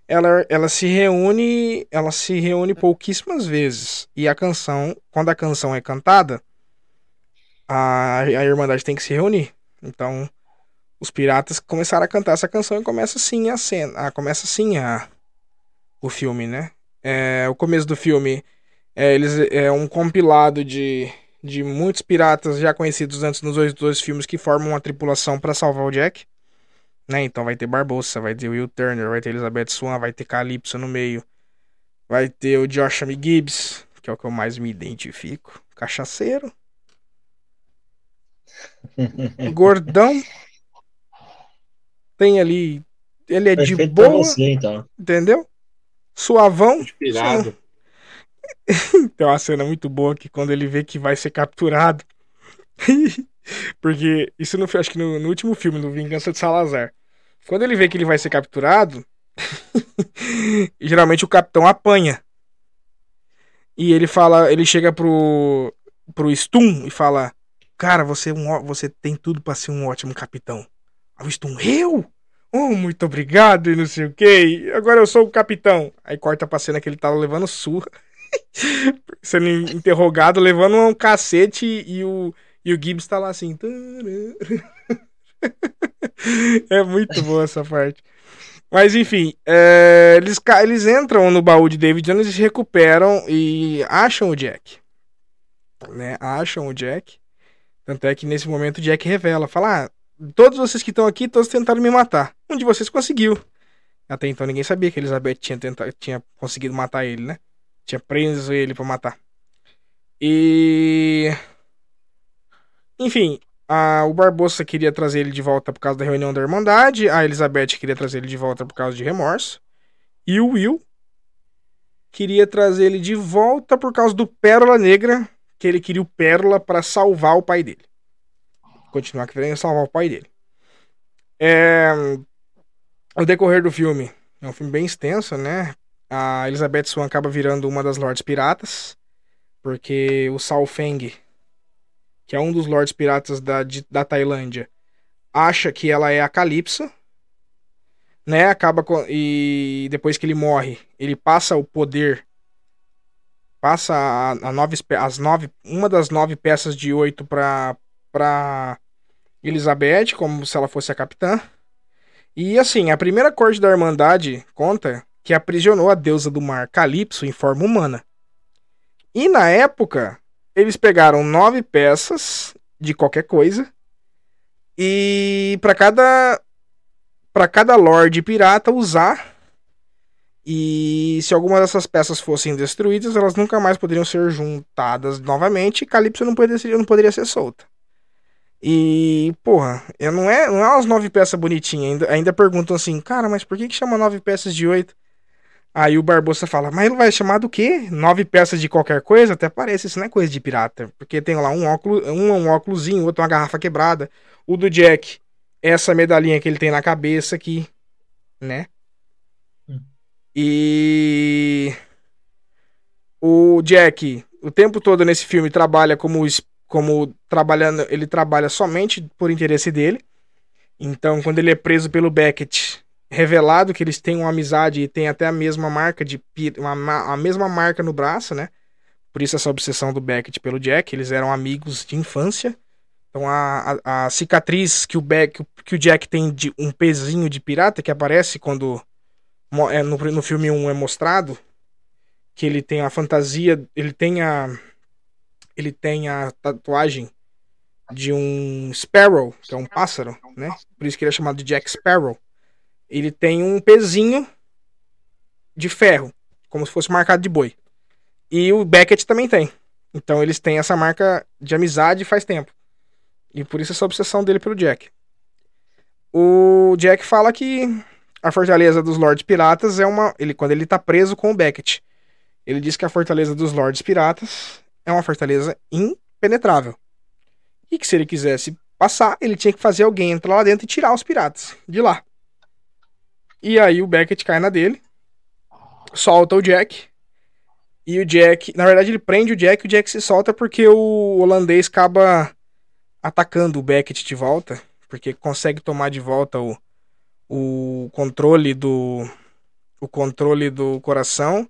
ela, ela se reúne, ela se reúne pouquíssimas vezes. E a canção, quando a canção é cantada, a, a Irmandade tem que se reunir. Então, os piratas começaram a cantar essa canção e começa assim a cena. começa assim a, o filme, né? É, o começo do filme é, eles, é um compilado de, de muitos piratas já conhecidos antes nos dois, dois filmes que formam uma tripulação para salvar o Jack. Né? Então vai ter Barbossa, vai ter Will Turner, vai ter Elizabeth Swan, vai ter Calypso no meio. Vai ter o Josh Gibbs, que é o que eu mais me identifico. Cachaceiro. Gordão. Tem ali. Ele é Perfeito de boa. Você, então. Entendeu? Suavão. Inspirado. Tem uma cena muito boa que quando ele vê que vai ser capturado. Porque isso não acho que no, no, último filme, no Vingança de Salazar. Quando ele vê que ele vai ser capturado, geralmente o capitão apanha. E ele fala, ele chega pro pro Stum e fala: Cara, você, é um, você tem tudo para ser um ótimo capitão. Aí o eu? Oh, muito obrigado e não sei o que. Agora eu sou o capitão. Aí corta pra cena que ele tava levando surra. Sendo interrogado, levando um cacete e o, e o Gibbs tá lá assim. é muito boa essa parte. Mas enfim, é, eles, eles entram no baú de David Jones e recuperam e acham o Jack. Né? Acham o Jack. Tanto é que nesse momento o Jack revela, fala, ah, todos vocês que estão aqui, todos tentaram me matar. Um de vocês conseguiu. Até então ninguém sabia que Elizabeth tinha, tentado, tinha conseguido matar ele, né? Tinha preso ele para matar. E... Enfim, a, o Barbosa queria trazer ele de volta por causa da reunião da Irmandade. A Elizabeth queria trazer ele de volta por causa de remorso. E o Will queria trazer ele de volta por causa do Pérola Negra, que ele queria o Pérola para salvar o pai dele. Continuar querendo salvar o pai dele. É... O decorrer do filme é um filme bem extenso, né? A Elizabeth Swan acaba virando uma das Lords Piratas, porque o Sao Feng, que é um dos Lords Piratas da, de, da Tailândia, acha que ela é a Calypso, né? Acaba com, e depois que ele morre, ele passa o poder passa a, a nove, as nove, uma das nove peças de oito para para Elizabeth, como se ela fosse a capitã. E assim, a primeira corte da Irmandade conta que aprisionou a deusa do mar Calypso em forma humana. E na época, eles pegaram nove peças de qualquer coisa e para cada para cada lord pirata usar e se alguma dessas peças fossem destruídas, elas nunca mais poderiam ser juntadas novamente e Calypso não poderia, não poderia ser solta. E, porra, não é, não é umas nove peças bonitinhas. Ainda, ainda perguntam assim, cara, mas por que, que chama nove peças de oito? Aí o Barbosa fala, mas ele vai chamar do quê? Nove peças de qualquer coisa? Até parece, isso não é coisa de pirata. Porque tem lá um óculos, um, um óculosinho, outro uma garrafa quebrada. O do Jack, essa medalhinha que ele tem na cabeça aqui, né? Hum. E o Jack, o tempo todo nesse filme trabalha como como trabalhando, ele trabalha somente por interesse dele. Então, quando ele é preso pelo Beckett, revelado que eles têm uma amizade e têm até a mesma marca de uma, a mesma marca no braço, né? Por isso essa obsessão do Beckett pelo Jack, eles eram amigos de infância. Então a, a, a cicatriz que o, Beck, que o Jack tem de um pezinho de pirata que aparece quando é, no, no filme 1 é mostrado que ele tem a fantasia, ele tem a ele tem a tatuagem de um Sparrow, que é um pássaro, né? Por isso que ele é chamado de Jack Sparrow ele tem um pezinho de ferro, como se fosse marcado de boi. E o Beckett também tem. Então eles têm essa marca de amizade faz tempo. E por isso essa obsessão dele pelo Jack. O Jack fala que a fortaleza dos Lords Piratas é uma. Ele, quando ele tá preso com o Beckett. Ele diz que a fortaleza dos Lords Piratas é uma fortaleza impenetrável. E que se ele quisesse passar, ele tinha que fazer alguém entrar lá dentro e tirar os piratas de lá. E aí o Beckett cai na dele, solta o Jack. E o Jack, na verdade, ele prende o Jack e o Jack se solta porque o holandês acaba atacando o Beckett de volta. Porque consegue tomar de volta o, o controle do. O controle do coração.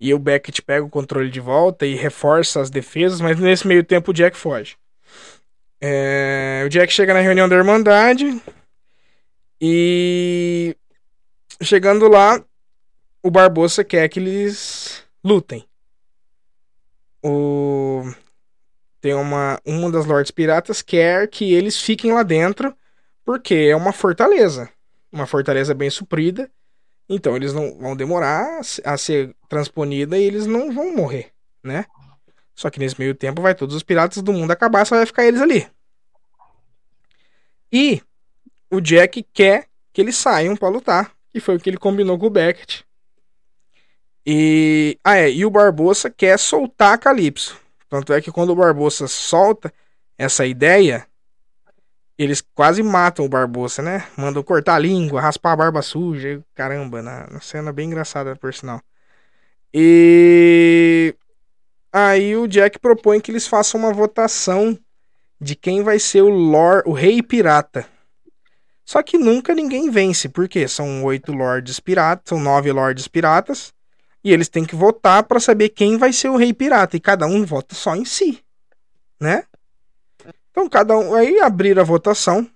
E o Beckett pega o controle de volta e reforça as defesas, mas nesse meio tempo o Jack foge. É, o Jack chega na reunião da Irmandade e Chegando lá, o Barbosa quer que eles lutem. O tem uma uma das Lordes Piratas quer que eles fiquem lá dentro porque é uma fortaleza, uma fortaleza bem suprida. Então eles não vão demorar a ser transponida e eles não vão morrer, né? Só que nesse meio tempo vai todos os piratas do mundo acabar, só vai ficar eles ali. E o Jack quer que eles saiam para lutar e foi o que ele combinou com o Beckett. E. Ah, é. E o Barbosa quer soltar a Calypso. Tanto é que quando o Barbosa solta essa ideia, eles quase matam o Barbosa, né? Mandam cortar a língua, raspar a barba suja. Caramba, na, na cena bem engraçada, por sinal. E. Aí o Jack propõe que eles façam uma votação de quem vai ser o Lord, o Rei Pirata. Só que nunca ninguém vence, porque são oito lords piratas, são nove lords piratas, e eles têm que votar para saber quem vai ser o rei pirata, e cada um vota só em si, né? Então cada um aí abriram a votação,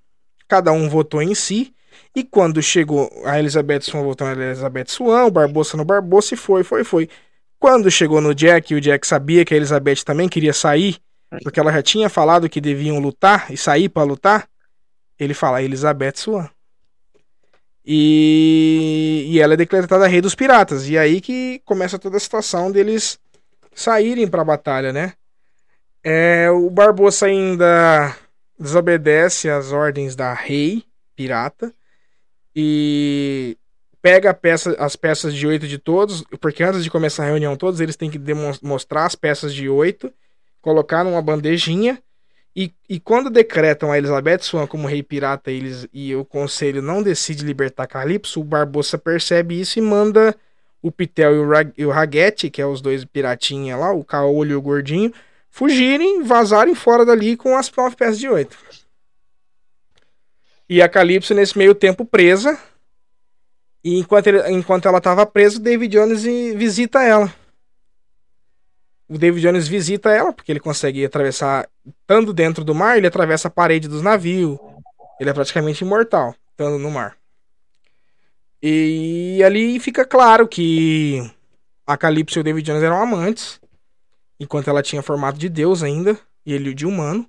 cada um votou em si, e quando chegou a Elizabeth Swan votou na Elizabeth Swan, o Barbosa no Barbosa e foi, foi, foi. Quando chegou no Jack, e o Jack sabia que a Elizabeth também queria sair, porque ela já tinha falado que deviam lutar e sair para lutar, ele fala Elizabeth Swan. E, e ela é declarada rei dos piratas. E aí que começa toda a situação deles saírem para a batalha, né? É, o Barbosa ainda desobedece às ordens da rei pirata e pega peça, as peças de oito de todos, porque antes de começar a reunião todos eles têm que demonstrar as peças de oito, colocar numa bandejinha e, e quando decretam a Elizabeth Swan como rei pirata eles, e o conselho não decide libertar Calypso, o Barbosa percebe isso e manda o Pitel e o, Rag, e o Raguete, que é os dois piratinha lá, o Caolho e o Gordinho, fugirem, vazarem fora dali com as nove peças de oito. E a Calypso, nesse meio tempo, presa. E enquanto, ele, enquanto ela estava presa, David Jones visita ela o David Jones visita ela, porque ele consegue atravessar, estando dentro do mar, ele atravessa a parede dos navios. Ele é praticamente imortal, estando no mar. E ali fica claro que a Calypso e o David Jones eram amantes, enquanto ela tinha formato de Deus ainda, e ele de humano.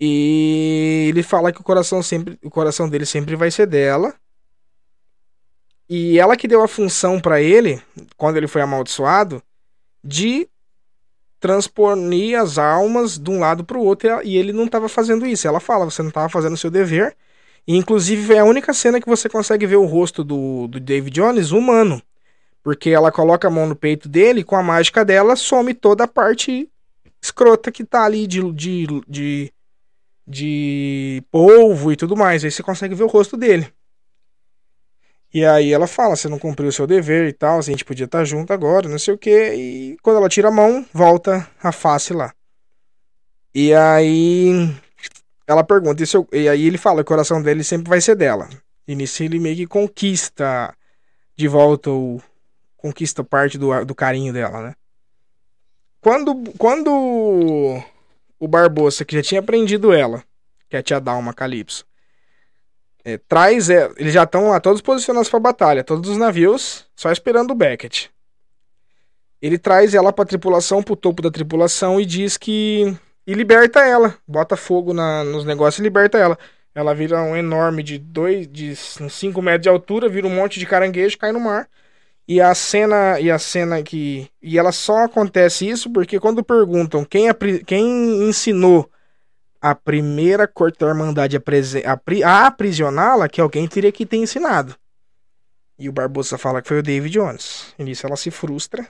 E ele fala que o coração sempre, o coração dele sempre vai ser dela. E ela que deu a função para ele, quando ele foi amaldiçoado, de transponir as almas de um lado para o outro e ele não estava fazendo isso. Ela fala, você não estava fazendo o seu dever. E, inclusive é a única cena que você consegue ver o rosto do, do David Jones humano. Porque ela coloca a mão no peito dele com a mágica dela some toda a parte escrota que tá ali de, de, de, de polvo e tudo mais. Aí você consegue ver o rosto dele. E aí ela fala, você não cumpriu o seu dever e tal, a gente podia estar junto agora, não sei o que. E quando ela tira a mão, volta a face lá. E aí ela pergunta, e, seu, e aí ele fala que o coração dele sempre vai ser dela. E nisso ele meio que conquista de volta o. conquista parte do, do carinho dela, né? Quando, quando o Barbosa, que já tinha prendido ela, que é a tia Dalma Calypso, é, traz. É, eles já estão lá todos posicionados para batalha, todos os navios, só esperando o Beckett. Ele traz ela para a tripulação, para o topo da tripulação e diz que. E liberta ela. Bota fogo na, nos negócios e liberta ela. Ela vira um enorme de 2, de 5 metros de altura, vira um monte de caranguejo, cai no mar. E a cena e a cena que e ela só acontece isso porque quando perguntam quem, quem ensinou a primeira corte da Irmandade a, aprisioná-la, que alguém teria que ter ensinado. E o Barbosa fala que foi o David Jones. E nisso ela se frustra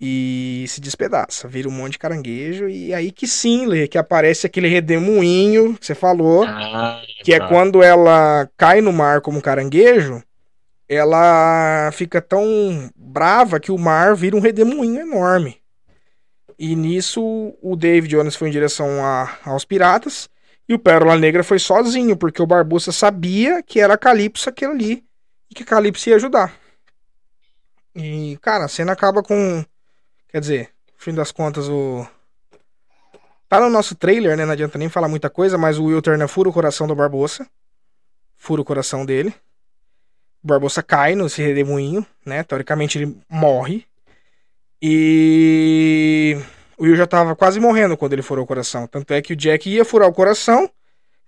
e se despedaça, vira um monte de caranguejo. E aí que sim, Lê, que aparece aquele redemoinho que você falou, ah, que é tá. é quando ela cai no mar como caranguejo, ela fica tão brava que o mar vira um redemoinho enorme. E nisso o David Jones foi em direção a, aos piratas e o Pérola Negra foi sozinho, porque o Barbosa sabia que era Calypso aquele ali e que Calypso ia ajudar. E, cara, a cena acaba com. Quer dizer, no fim das contas, o. Tá no nosso trailer, né? Não adianta nem falar muita coisa, mas o Will Turner fura o coração do Barbosa. Fura o coração dele. O Barbosa cai no redemoinho, né? Teoricamente ele morre. E o Will já tava quase morrendo quando ele furou o coração. Tanto é que o Jack ia furar o coração.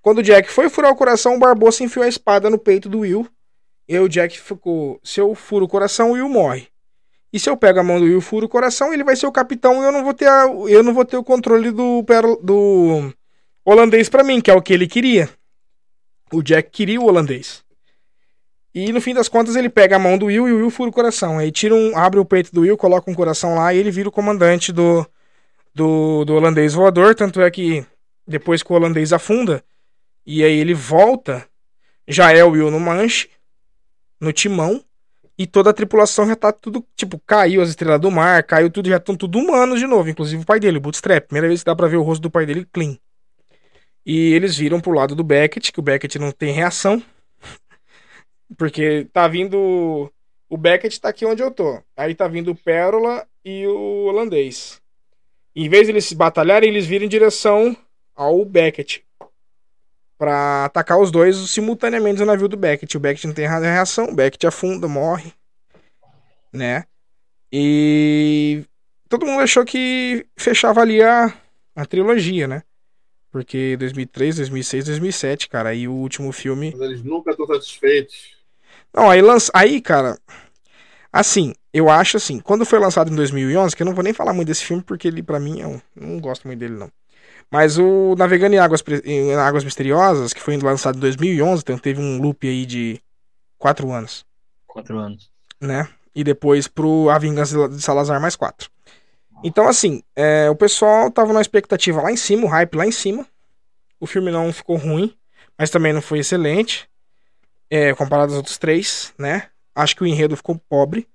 Quando o Jack foi furar o coração, o Barbosa enfiou a espada no peito do Will. E o Jack ficou: se eu furo o coração, o Will morre. E se eu pego a mão do Will e furo o coração, ele vai ser o capitão e eu não vou ter, a, eu não vou ter o controle do, do holandês para mim, que é o que ele queria. O Jack queria o holandês. E no fim das contas ele pega a mão do Will e o Will fura o coração. Aí tira um, abre o peito do Will, coloca um coração lá e ele vira o comandante do, do, do holandês voador. Tanto é que depois que o holandês afunda, e aí ele volta, já é o Will no manche, no timão, e toda a tripulação já tá tudo, tipo, caiu as estrelas do mar, caiu tudo, já estão tudo humanos de novo, inclusive o pai dele, o Bootstrap. Primeira vez que dá pra ver o rosto do pai dele clean. E eles viram pro lado do Beckett, que o Beckett não tem reação. Porque tá vindo. O Beckett tá aqui onde eu tô. Aí tá vindo o Pérola e o holandês. Em vez de eles se batalharem, eles viram em direção ao Beckett. Pra atacar os dois simultaneamente no navio do Beckett. O Beckett não tem reação, o Beckett afunda, morre. Né? E. Todo mundo achou que fechava ali a, a trilogia, né? Porque 2003, 2006, 2007, cara, aí o último filme. Mas eles nunca estão satisfeitos. Não, aí lança. Aí, cara. Assim, eu acho assim, quando foi lançado em 2011, que eu não vou nem falar muito desse filme, porque ele, para mim, eu não gosto muito dele, não. Mas o Navegando em Águas, em Águas Misteriosas, que foi lançado em 2011, então teve um loop aí de quatro anos. Quatro anos. Né? E depois pro A Vingança de Salazar mais quatro. Então, assim, é, o pessoal tava numa expectativa lá em cima, o hype lá em cima. O filme não ficou ruim, mas também não foi excelente é, comparado aos outros três, né? Acho que o enredo ficou pobre,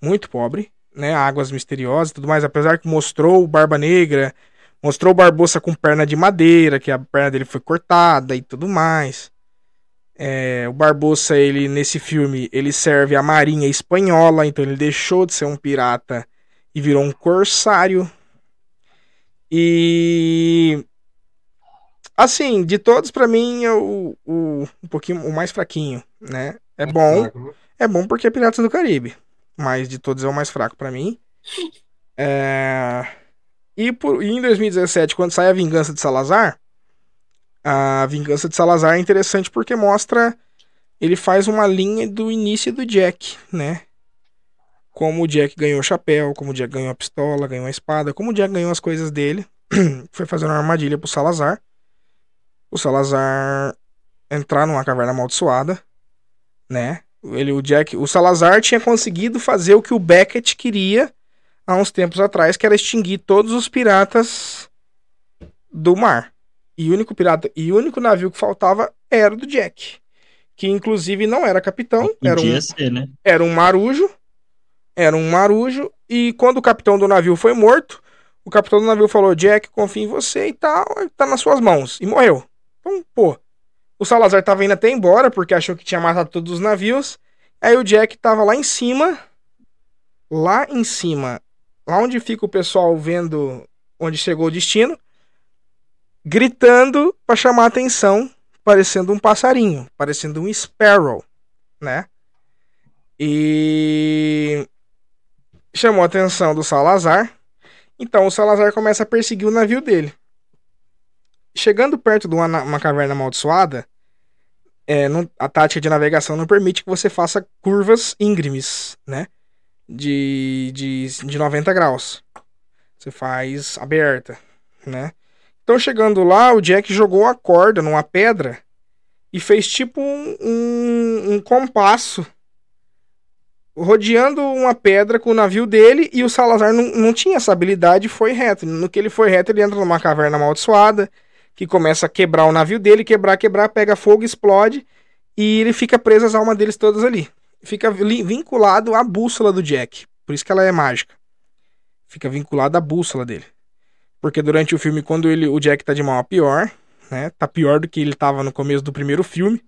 muito pobre, né? Águas misteriosas e tudo mais, apesar que mostrou o Barba Negra, mostrou o Barbosa com perna de madeira, que a perna dele foi cortada e tudo mais. É, o Barbosa, ele nesse filme, ele serve a marinha espanhola, então ele deixou de ser um pirata e virou um corsário. E Assim, de todos, para mim, é o, o, um pouquinho o mais fraquinho, né? É bom. Né? É bom porque é Piratas do Caribe. Mas de todos é o mais fraco para mim. É... E, por, e em 2017, quando sai a Vingança de Salazar, a Vingança de Salazar é interessante porque mostra. Ele faz uma linha do início do Jack, né? Como o Jack ganhou o chapéu, como o Jack ganhou a pistola, ganhou a espada, como o Jack ganhou as coisas dele. Foi fazendo uma armadilha pro Salazar o Salazar entrar numa caverna amaldiçoada, né? Ele, o Jack, o Salazar tinha conseguido fazer o que o Beckett queria há uns tempos atrás, que era extinguir todos os piratas do mar. E o único pirata e o único navio que faltava era o do Jack, que inclusive não era capitão, era um, ser, né? era um marujo, era um marujo e quando o capitão do navio foi morto, o capitão do navio falou: "Jack, confio em você e tal, tá nas suas mãos" e morreu. Então, pô, o Salazar tava indo até embora porque achou que tinha matado todos os navios. Aí o Jack tava lá em cima, lá em cima, lá onde fica o pessoal vendo onde chegou o destino, gritando para chamar a atenção, parecendo um passarinho, parecendo um sparrow, né? E chamou a atenção do Salazar. Então o Salazar começa a perseguir o navio dele. Chegando perto de uma, uma caverna amaldiçoada, é, não, a tática de navegação não permite que você faça curvas íngremes, né? De, de, de 90 graus. Você faz aberta, né? Então, chegando lá, o Jack jogou a corda numa pedra e fez tipo um, um, um compasso rodeando uma pedra com o navio dele e o Salazar não, não tinha essa habilidade e foi reto. No que ele foi reto, ele entra numa caverna amaldiçoada que começa a quebrar o navio dele, quebrar, quebrar, pega fogo, explode e ele fica preso às almas deles todas ali. Fica vinculado à bússola do Jack. Por isso que ela é mágica. Fica vinculado à bússola dele. Porque durante o filme, quando ele, o Jack tá de mal a pior, né? Tá pior do que ele tava no começo do primeiro filme.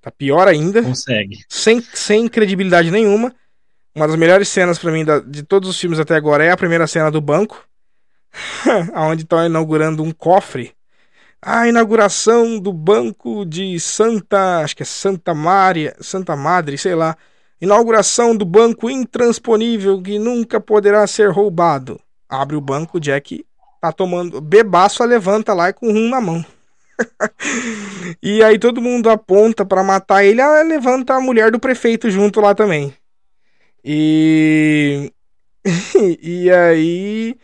Tá pior ainda. Consegue. Sem, sem credibilidade nenhuma. Uma das melhores cenas para mim da, de todos os filmes até agora é a primeira cena do banco. onde estão inaugurando um cofre a inauguração do banco de Santa, acho que é Santa Maria, Santa Madre, sei lá. Inauguração do banco intransponível que nunca poderá ser roubado. Abre o banco, Jack tá tomando bebaço, levanta lá e com rum na mão. e aí todo mundo aponta para matar ele, ela levanta a mulher do prefeito junto lá também. E e aí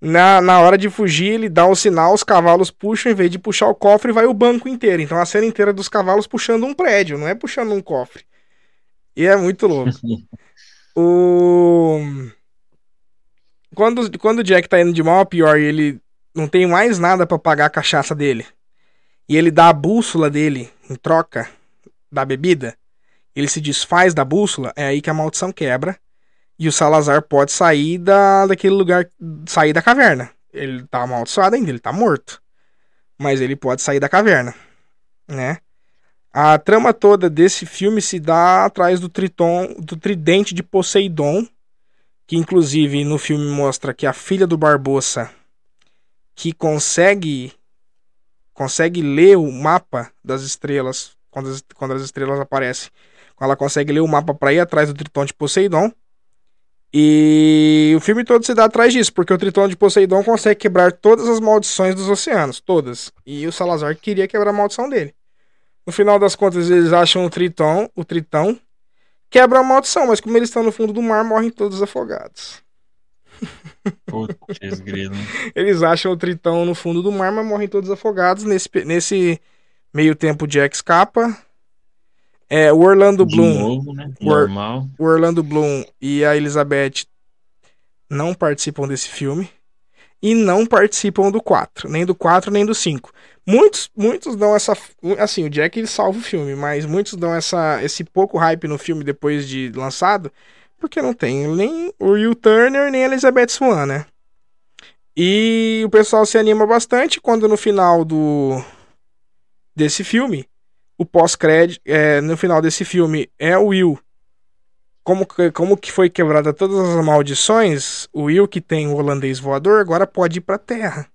na, na hora de fugir, ele dá o sinal, os cavalos puxam, em vez de puxar o cofre, vai o banco inteiro. Então a cena inteira dos cavalos puxando um prédio, não é puxando um cofre. E é muito louco. o... Quando, quando o Jack tá indo de mal a pior e ele não tem mais nada para pagar a cachaça dele, e ele dá a bússola dele em troca da bebida, ele se desfaz da bússola, é aí que a maldição quebra e o Salazar pode sair da, daquele lugar, sair da caverna. Ele tá amaldiçoado ainda, ele tá morto. Mas ele pode sair da caverna, né? A trama toda desse filme se dá atrás do triton, do tridente de Poseidon, que inclusive no filme mostra que a filha do Barbosa que consegue consegue ler o mapa das estrelas quando as, quando as estrelas aparecem. Ela consegue ler o mapa para ir atrás do Triton de Poseidon. E o filme todo se dá atrás disso, porque o Tritão de Poseidon consegue quebrar todas as maldições dos oceanos, todas. E o Salazar queria quebrar a maldição dele. No final das contas, eles acham o Tritão, o Tritão, quebra a maldição, mas como eles estão no fundo do mar, morrem todos afogados. Putz, grilo. Eles acham o Tritão no fundo do mar, mas morrem todos afogados. Nesse, nesse meio tempo, Jack escapa, é, o Orlando De Bloom. novo, né? Normal. o Orlando Bloom e a Elizabeth não participam desse filme e não participam do 4, nem do 4 nem do 5. Muitos, muitos dão essa, assim, o Jack ele salva o filme, mas muitos dão essa esse pouco hype no filme depois de lançado, porque não tem nem o Will Turner nem a Elizabeth Swan, né? E o pessoal se anima bastante quando no final do desse filme o pós-crédito, é, no final desse filme, é o Will. Como, que- como que foi quebrada todas as maldições, o Will, que tem o holandês voador, agora pode ir pra Terra.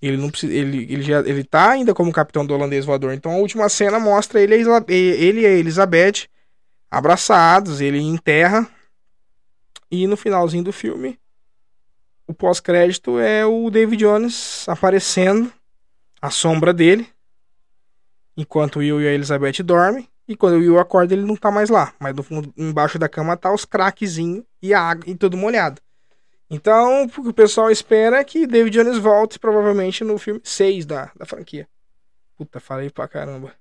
Ele não precisa, ele, ele, já, ele tá ainda como capitão do holandês voador. Então a última cena mostra ele, ele e a Elizabeth abraçados, ele em terra. E no finalzinho do filme, o pós-crédito é o David Jones aparecendo, a sombra dele, enquanto o Will e a Elizabeth dormem. E quando o Will acorda, ele não tá mais lá. Mas no fundo, embaixo da cama tá os craquezinhos e a água e tudo molhado. Então, o que o pessoal espera é que David Jones volte provavelmente no filme 6 da, da franquia. Puta, falei pra caramba.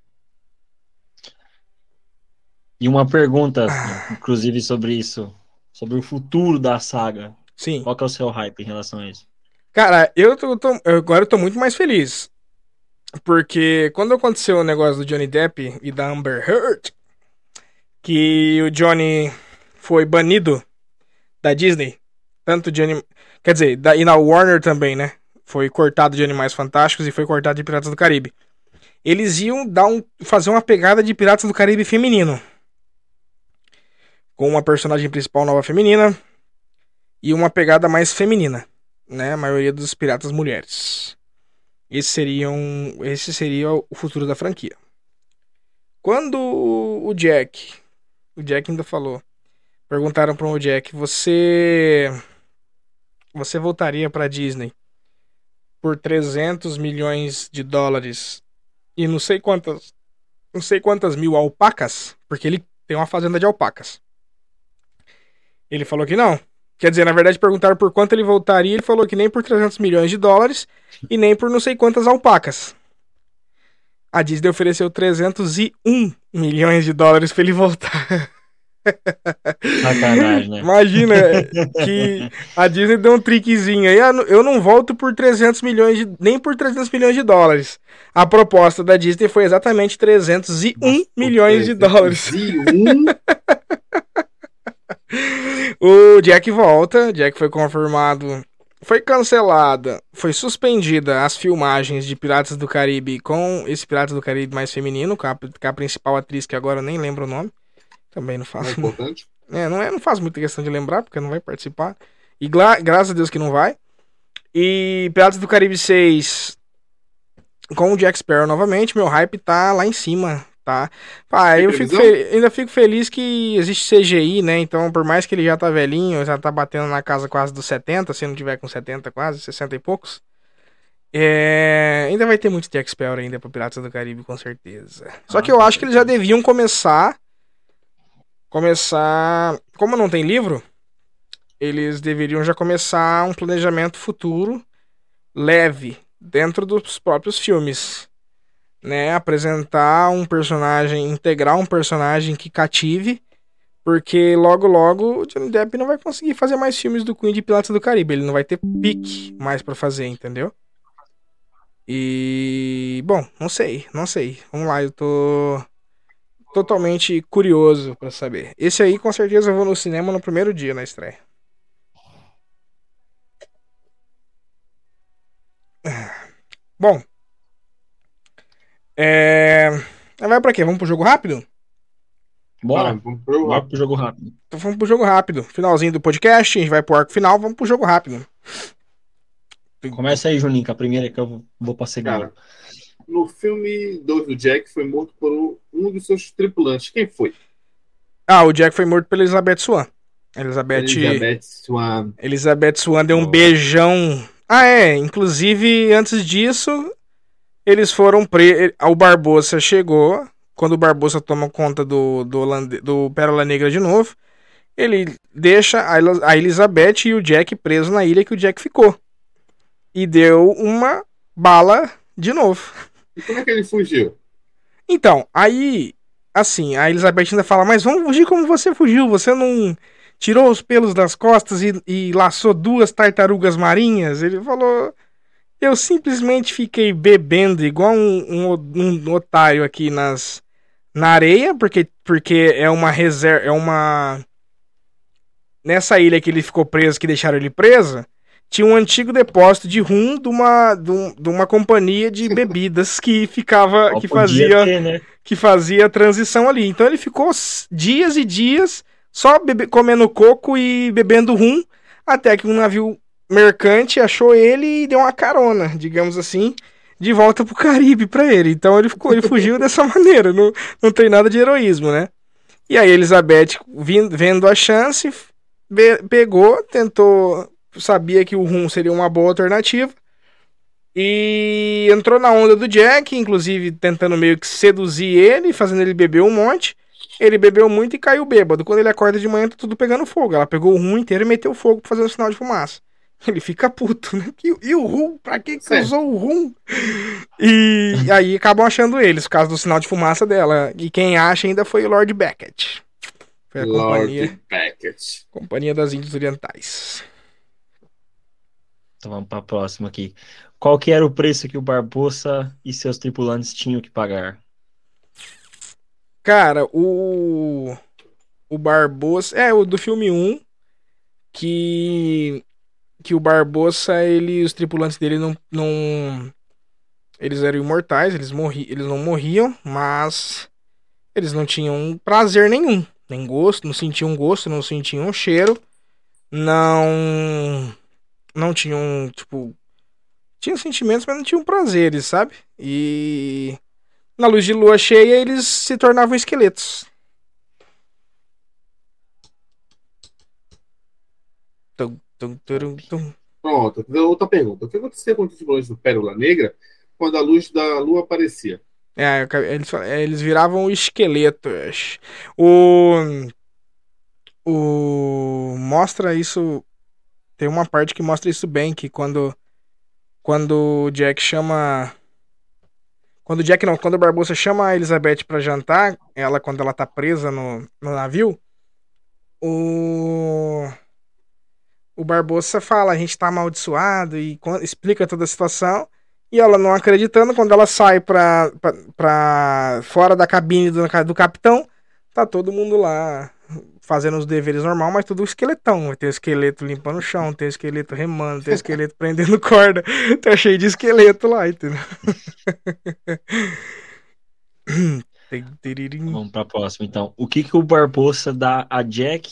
E uma pergunta, inclusive, sobre isso. Sobre o futuro da saga. Sim. Qual que é o seu hype em relação a isso? Cara, eu tô, tô- eu- agora eu tô muito mais feliz. Porque quando aconteceu o negócio do Johnny Depp e da Amber Heard, que o Johnny foi banido da Disney, tanto de anim... quer dizer, da, e na Warner também, né? Foi cortado de Animais Fantásticos e foi cortado de Piratas do Caribe. Eles iam dar um, fazer uma pegada de Piratas do Caribe feminino. Com uma personagem principal nova feminina e uma pegada mais feminina né? A maioria dos piratas mulheres. Esse seriam, esse seria o futuro da franquia. Quando o Jack, o Jack ainda falou, perguntaram para o Jack, você você voltaria para Disney por 300 milhões de dólares e não sei quantas não sei quantas mil alpacas, porque ele tem uma fazenda de alpacas. Ele falou que não. Quer dizer, na verdade, perguntaram por quanto ele voltaria. Ele falou que nem por 300 milhões de dólares e nem por não sei quantas alpacas. A Disney ofereceu 301 milhões de dólares pra ele voltar. Sacanagem, né? Imagina que a Disney deu um triquezinho aí. "Ah, Eu não volto por 300 milhões de. nem por 300 milhões de dólares. A proposta da Disney foi exatamente 301 milhões de dólares. E um, O Jack volta, Jack foi confirmado, foi cancelada, foi suspendida as filmagens de Piratas do Caribe com esse Piratas do Caribe mais feminino, com a, com a principal atriz que agora eu nem lembro o nome. Também não é faço, importante. é, não, é, não faço muita questão de lembrar, porque não vai participar. E gra- graças a Deus que não vai. E Piratas do Caribe 6 com o Jack Sparrow novamente, meu hype tá lá em cima, tá? Ah, Tem eu fico ainda fico feliz que existe CGI, né? Então, por mais que ele já tá velhinho, já tá batendo na casa quase dos 70, se não tiver com 70 quase, 60 e poucos. É, ainda vai ter muito Jack Sparrow ainda pro Piratas do Caribe, com certeza. Só Ah, que eu acho que eles já deviam começar começar, como não tem livro, eles deveriam já começar um planejamento futuro leve dentro dos próprios filmes, né? Apresentar um personagem, integrar um personagem que cative, porque logo logo o Johnny Depp não vai conseguir fazer mais filmes do Queen de Piratas do Caribe, ele não vai ter pique mais pra fazer, entendeu? E bom, não sei, não sei. Vamos lá, eu tô totalmente curioso pra saber. Esse aí com certeza eu vou no cinema no primeiro dia na estreia. Bom. É... Vai pra quê? Vamos pro jogo rápido? Bora, Vamos pro bora pro jogo rápido. Então vamos pro jogo rápido. Finalzinho do podcast, a gente vai pro arco final, vamos pro jogo rápido. Começa aí, Juninho, que a primeira é que eu vou- pra segunda. Cara, no filme 2 do Jack foi morto por um, um dos seus tripulantes. Quem foi? Ah, o Jack foi morto pela Elizabeth Swan. Elizabeth, Elizabeth Swan. Elizabeth Swan deu um Oh. beijão. Ah, é. Inclusive, antes disso, eles foram presos. O Barbosa chegou. Quando o Barbosa toma conta do, do, holande- do Pérola Negra de novo, ele deixa a Elizabeth e o Jack presos na ilha que o Jack ficou. E deu uma bala de novo. E como é que ele fugiu? Então, aí, assim, a Elizabeth ainda fala, mas vamos fugir como você fugiu, você não tirou os pelos das costas e, e laçou duas tartarugas marinhas? Ele falou, eu simplesmente fiquei bebendo igual um, um, um otário aqui nas, na areia, porque, porque é uma reserva, é uma... Nessa ilha que ele ficou preso, que deixaram ele preso, tinha um antigo depósito de rum de uma, de um- de uma companhia de bebidas que ficava, Só que fazia ter, né? que fazia a transição ali. Então ele ficou dias e dias só bebe- comendo coco e bebendo rum, até que um navio mercante achou ele e deu uma carona, digamos assim, de volta pro Caribe pra ele. Então ele ficou, ele fugiu dessa maneira, não, não tem nada de heroísmo, né? E aí Elizabeth, vin- vendo a chance, pegou, tentou, sabia que o rum seria uma boa alternativa. E entrou na onda do Jack, inclusive tentando meio que seduzir ele, fazendo ele beber um monte. Ele bebeu muito e caiu bêbado. Quando ele acorda de manhã, tá tudo pegando fogo. Ela pegou o rum inteiro e meteu fogo pra fazer um sinal de fumaça. Ele fica puto, né? E, e o rum? Pra que, que usou o rum? E aí acabam achando eles, por causa do sinal de fumaça dela. E quem acha ainda foi o Lord Beckett. Foi a companhia, Lord Beckett. companhia das Índias Orientais. Então vamos para a próxima aqui. Qual que era o preço que o Barbosa e seus tripulantes tinham que pagar? Cara, o. O Barbosa. É, o do filme 1. Que. Que o Barbosa, ele, os tripulantes dele não. não eles eram imortais, eles, morri, eles não morriam, mas. Eles não tinham prazer nenhum. Nem gosto, não sentiam gosto, não sentiam cheiro. Não. Não tinham, tipo. Tinham sentimentos, mas não tinham prazeres, sabe? E. Na luz de lua cheia, eles se tornavam esqueletos. Tum, tum, turum, tum. Pronto, outra pergunta. O que acontecia com os tiburones do Pérola Negra quando a luz da lua aparecia? É, eles, eles viravam esqueletos. O. O. Mostra isso. Tem uma parte que mostra isso bem, que quando. Quando o Jack chama. Quando o Jack não, quando o Barbosa chama a Elizabeth pra jantar, ela, quando ela tá presa no, no navio, o. O Barbosa fala, a gente tá amaldiçoado e explica toda a situação. E ela não acreditando, quando ela sai pra, pra, pra fora da cabine do, do capitão, tá todo mundo lá fazendo os deveres normal, mas tudo esqueletão. Ter o esqueleto limpando o chão, tem o esqueleto remando, tem o esqueleto prendendo corda. Tá cheio de esqueleto lá, entendeu? Tem-. Vamos para a próxima, então. O que que o Barbosa dá a Jack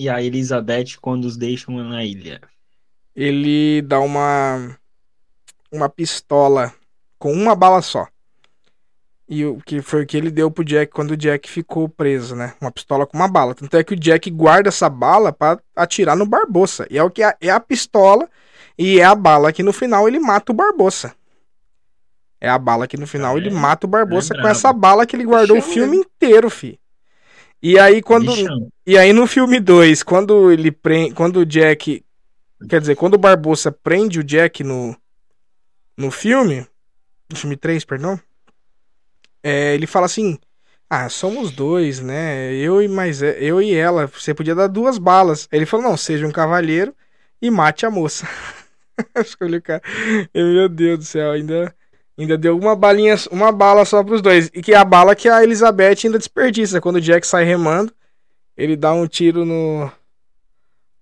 e a Elizabeth quando os deixam na ilha? Ele dá uma uma pistola com uma bala só. E o que foi o que ele deu pro Jack quando o Jack ficou preso, né? Uma pistola com uma bala. Tanto é que o Jack guarda essa bala pra atirar no Barbosa. E é o que é, é a pistola e é a bala que no final ele mata o Barbosa. É a bala que no final É, ele mata o Barbosa é com essa bala que ele guardou o Bichão, filme inteiro, fi. E aí quando Bichão. e aí no filme 2, quando ele prende, quando o Jack, quer dizer, quando o Barbosa prende o Jack no no filme, no filme 3, perdão, é, ele fala assim: "Ah, somos dois, né? Eu e mais eu e ela, você podia dar duas balas". Ele falou: "Não, seja um cavalheiro e mate a moça". Escolhi o cara. Eu, Meu Deus do céu, ainda ainda deu uma balinha, uma bala só pros dois. E que é a bala que a Elizabeth ainda desperdiça quando o Jack sai remando. Ele dá um tiro no.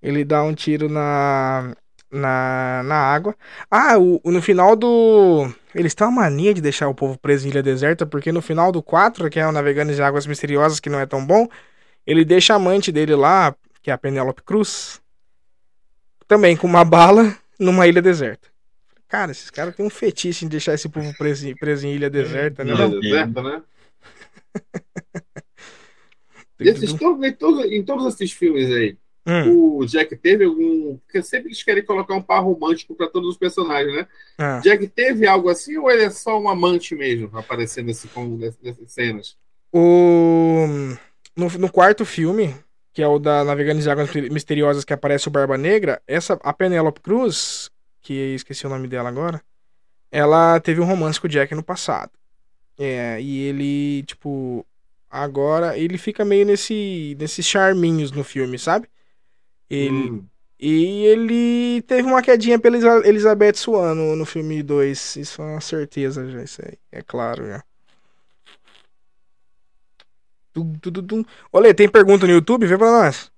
Ele dá um tiro na. Na, na água. Ah, o, no final do. Eles têm uma mania de deixar o povo preso em Ilha Deserta, porque no final do 4, que é o Navegando de Águas Misteriosas, que não é tão bom, ele deixa a amante dele lá, que é a Penélope Cruz, também com uma bala numa ilha deserta. Cara, esses caras têm um fetiche em deixar esse povo preso, em- preso em ilha deserta, né? Ilha deserta, né? Em, todos, em todos esses filmes aí, Hum, o Jack teve algum. Porque sempre eles querem colocar um par romântico pra todos os personagens, né? ah. Jack teve algo assim ou ele é só um amante mesmo, aparecendo nesse, nessas, cenas? O... No, no quarto filme, que é o da Navegando em Águas Misteriosas, que aparece o Barba Negra, essa, a Penélope Cruz, que esqueci o nome dela agora, ela teve um romance com o Jack no passado. É, e ele, tipo, agora ele fica meio nesse, nesses charminhos no filme, sabe? Ele, Hum. E ele teve uma quedinha pela Elizabeth Swan no, no filme 2. Isso é uma certeza já, isso aí. É claro já. Olê, tem pergunta no YouTube? Vê pra nós.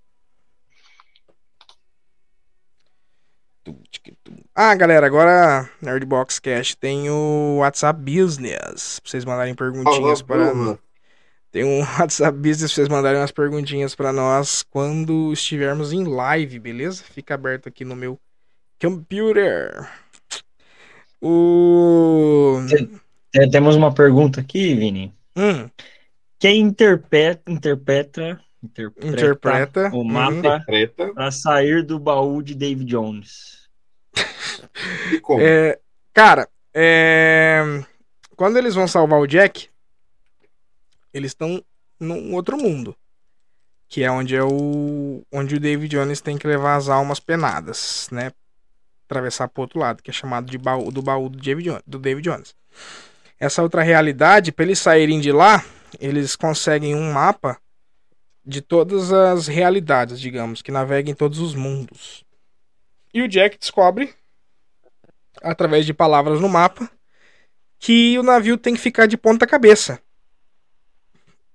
Ah, galera, agora Nerdbox Cash tem o WhatsApp Business. Pra vocês mandarem perguntinhas para nós. Tem um WhatsApp Business pra vocês mandarem umas perguntinhas pra nós quando estivermos em live, beleza? Fica aberto aqui no meu computer. O. Tem- Temos uma pergunta aqui, Vini. Hum, Quem interpreta, interpreta, interpreta, Interpreta, o mapa para sair do baú de David Jones? E como? é, cara, é, quando eles vão salvar o Jack, eles estão num outro mundo. Que é onde é o. Onde o David Jones tem que levar as almas penadas, né? atravessar pro outro lado, que é chamado de baú, do baú do David, Jones, do David Jones. Essa outra realidade, para eles saírem de lá, eles conseguem um mapa de todas as realidades, digamos, que navega em todos os mundos. E o Jack descobre, através de palavras no mapa, que o navio tem que ficar de ponta cabeça.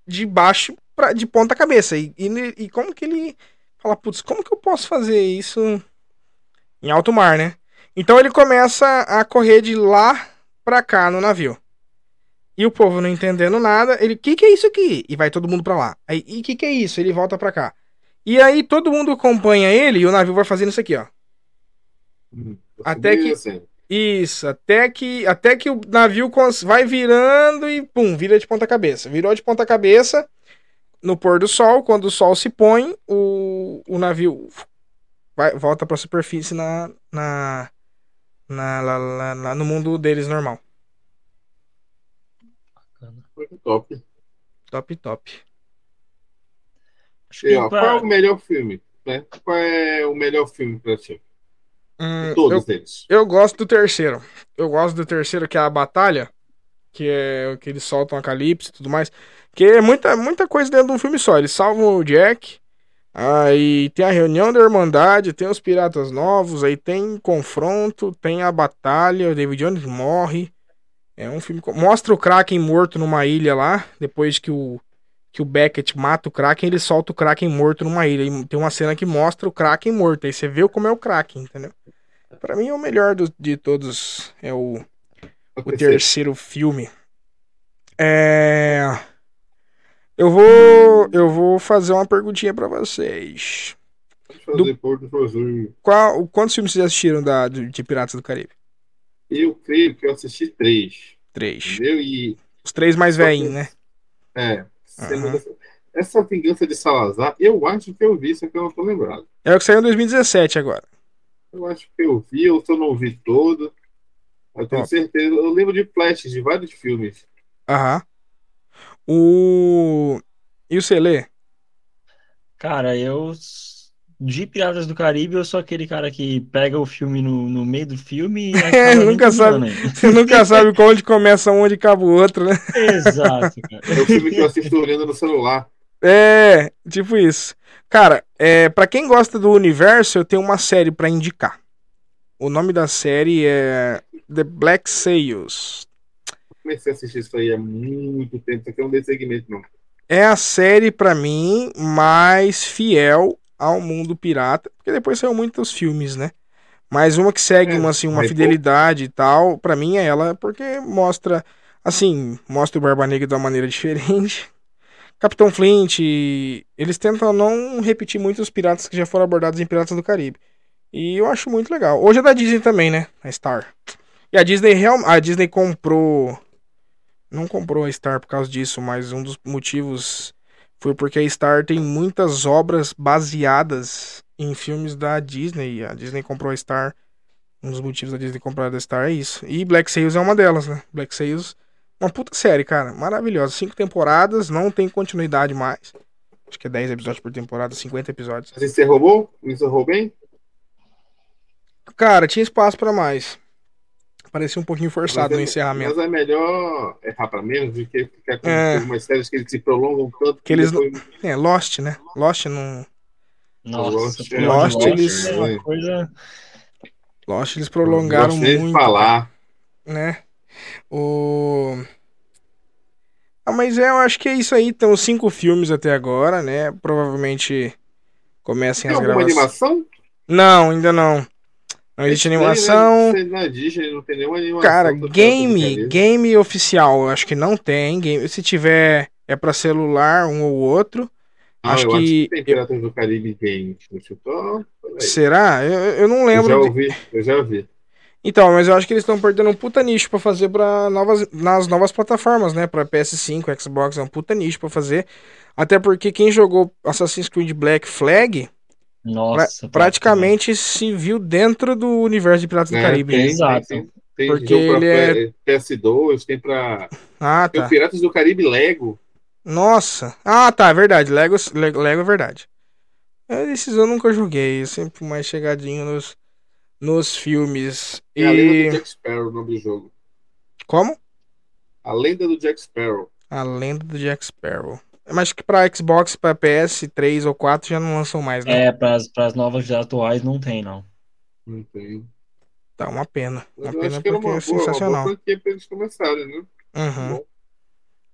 De baixo pra, de ponta cabeça. E, e, e como que ele fala, putz, como que eu posso fazer isso em alto mar, né? Então ele começa a correr de lá pra cá no navio. E o povo não entendendo nada, ele, que que é isso aqui? E vai todo mundo pra lá. Aí, e que que é isso? Ele volta pra cá. E aí todo mundo acompanha ele e o navio vai fazendo isso aqui, ó. Uhum. Até que- Assim. Isso, até que até que o navio vai virando e pum, vira de ponta cabeça. Virou de ponta cabeça no pôr do sol, quando o sol se põe, o, o navio vai, volta pra superfície na, na, na, lá- lá- lá no mundo deles normal. Muito top. Top, top. E, ó, qual é o melhor filme? Né? Qual é o melhor filme pra ti? Hum, todos eu, eles. eu gosto do terceiro. Eu gosto do terceiro, que é a batalha, que é o que eles soltam a Calypso e tudo mais. Que é muita, muita coisa dentro de um filme só. Eles salvam o Jack. Aí tem a reunião da Irmandade, tem os piratas novos, aí tem confronto, tem a batalha, o David Jones morre. É um filme. Mostra o Kraken morto numa ilha lá, depois que o, que o Beckett mata o Kraken, ele solta o Kraken morto numa ilha. E tem uma cena que mostra o Kraken morto. Aí você vê como é o Kraken, entendeu? Pra mim, é o melhor do- de todos é o, o terceiro filme. É. Eu vou, eu vou fazer uma perguntinha pra vocês. Fazer Porto Azul. Qual, quantos filmes vocês assistiram da, de, Piratas do Caribe? Eu creio que eu assisti três. Três. Entendeu? E Os três mais velhinhos, né? É. dessa- Essa vingança de Salazar, eu acho que eu vi, só que eu não tô lembrado. É o que saiu em 2017 agora. Eu acho que eu vi, ou se eu não vi todo. Eu tenho Ó. certeza. Eu lembro de flashes de vários filmes. Aham. O. E o Celê? Cara, eu. De Piratas do Caribe, eu sou aquele cara que pega o filme no, no meio do filme e acaba nem Nunca sabe. Você nunca sabe onde começa um, onde acaba o outro, né? Exato, cara. É o filme que eu assisto olhando no celular. É, tipo isso. Cara, é, para quem gosta do universo, eu tenho uma série pra indicar. O nome da série é The Black Sails. Comecei a assistir isso aí há muito tempo. Isso aqui é um desse segmento, não. É a série, pra mim, mais fiel ao mundo pirata. Porque depois saiu muitos filmes, né? Mas uma que segue É, uma, assim, uma fidelidade e tal, pra mim é ela, porque mostra, assim, mostra o Barba Negra de uma maneira diferente. Capitão Flint, eles tentam não repetir muito os piratas que já foram abordados em Piratas do Caribe. E eu acho muito legal. Hoje é da Disney também, né? A Star. E a Disney real, a Disney comprou não comprou a Star por causa disso, mas um dos motivos foi porque a Star tem muitas obras baseadas em filmes da Disney. A Disney comprou a Star. Um dos motivos da Disney comprar a Star é isso. E Black Sails é uma delas, né? Black Sails, uma puta série, cara. Maravilhosa. Cinco temporadas, não tem continuidade mais. Acho que é 10 episódios por temporada, 50 episódios. Mas encerrou bom? Encerrou bem? Cara, tinha espaço pra mais. Parecia um pouquinho forçado Mas no é- encerramento. Mas é melhor errar pra menos do que ficar com É. algumas séries que eles se prolongam tanto Que eles depois- É, Lost, né? Lost não. Nossa, Lost, é, Lost, Lost eles- é uma coisa. Lost eles prolongaram nem de muito. falar. né? O. Ah, mas é, eu acho que é isso aí. Tem os cinco filmes até agora, né? Provavelmente comecem Tem as alguma gravações. animação? Não, ainda não. Não existe Estranho, animação. Na Disney não tem nenhuma animação. Cara, game, game oficial, eu acho que não tem. Game, se tiver, é pra celular, um ou outro. Ah, acho eu que- acho que tem Piratas do Caribe game. Eu peraí. Será? Eu, eu não Eu lembro. já de- ouvi, eu já ouvi. Então, mas eu acho que eles estão perdendo um puta nicho pra fazer para novas nas novas plataformas, né? Pra PS5, Xbox, é um puta nicho pra fazer. Até porque quem jogou Assassin's Creed Black Flag pra- Nossa, praticamente se viu dentro do universo de Piratas do É, Caribe. tem? Exato. Tem, tem Porque pra ele é- PS2, tem pra. Ah, Tem o tá. Piratas do Caribe Lego. Nossa. Ah, tá, é verdade. Lego, Lego, Lego é verdade. É, Esses eu nunca joguei, eu sempre mais chegadinho nos, nos filmes. É a lenda E. do Jack Sparrow, o nome do jogo. Como? A lenda do Jack Sparrow. A lenda do Jack Sparrow. Mas que pra Xbox, pra PS3 ou 4 já não lançam mais, né? É, pras, pras novas atuais não tem, não. Não tem. Tá uma pena. Uma eu pena acho que era porque uma é boa, uma boa sensacional. pra eles começarem, né? Uhum.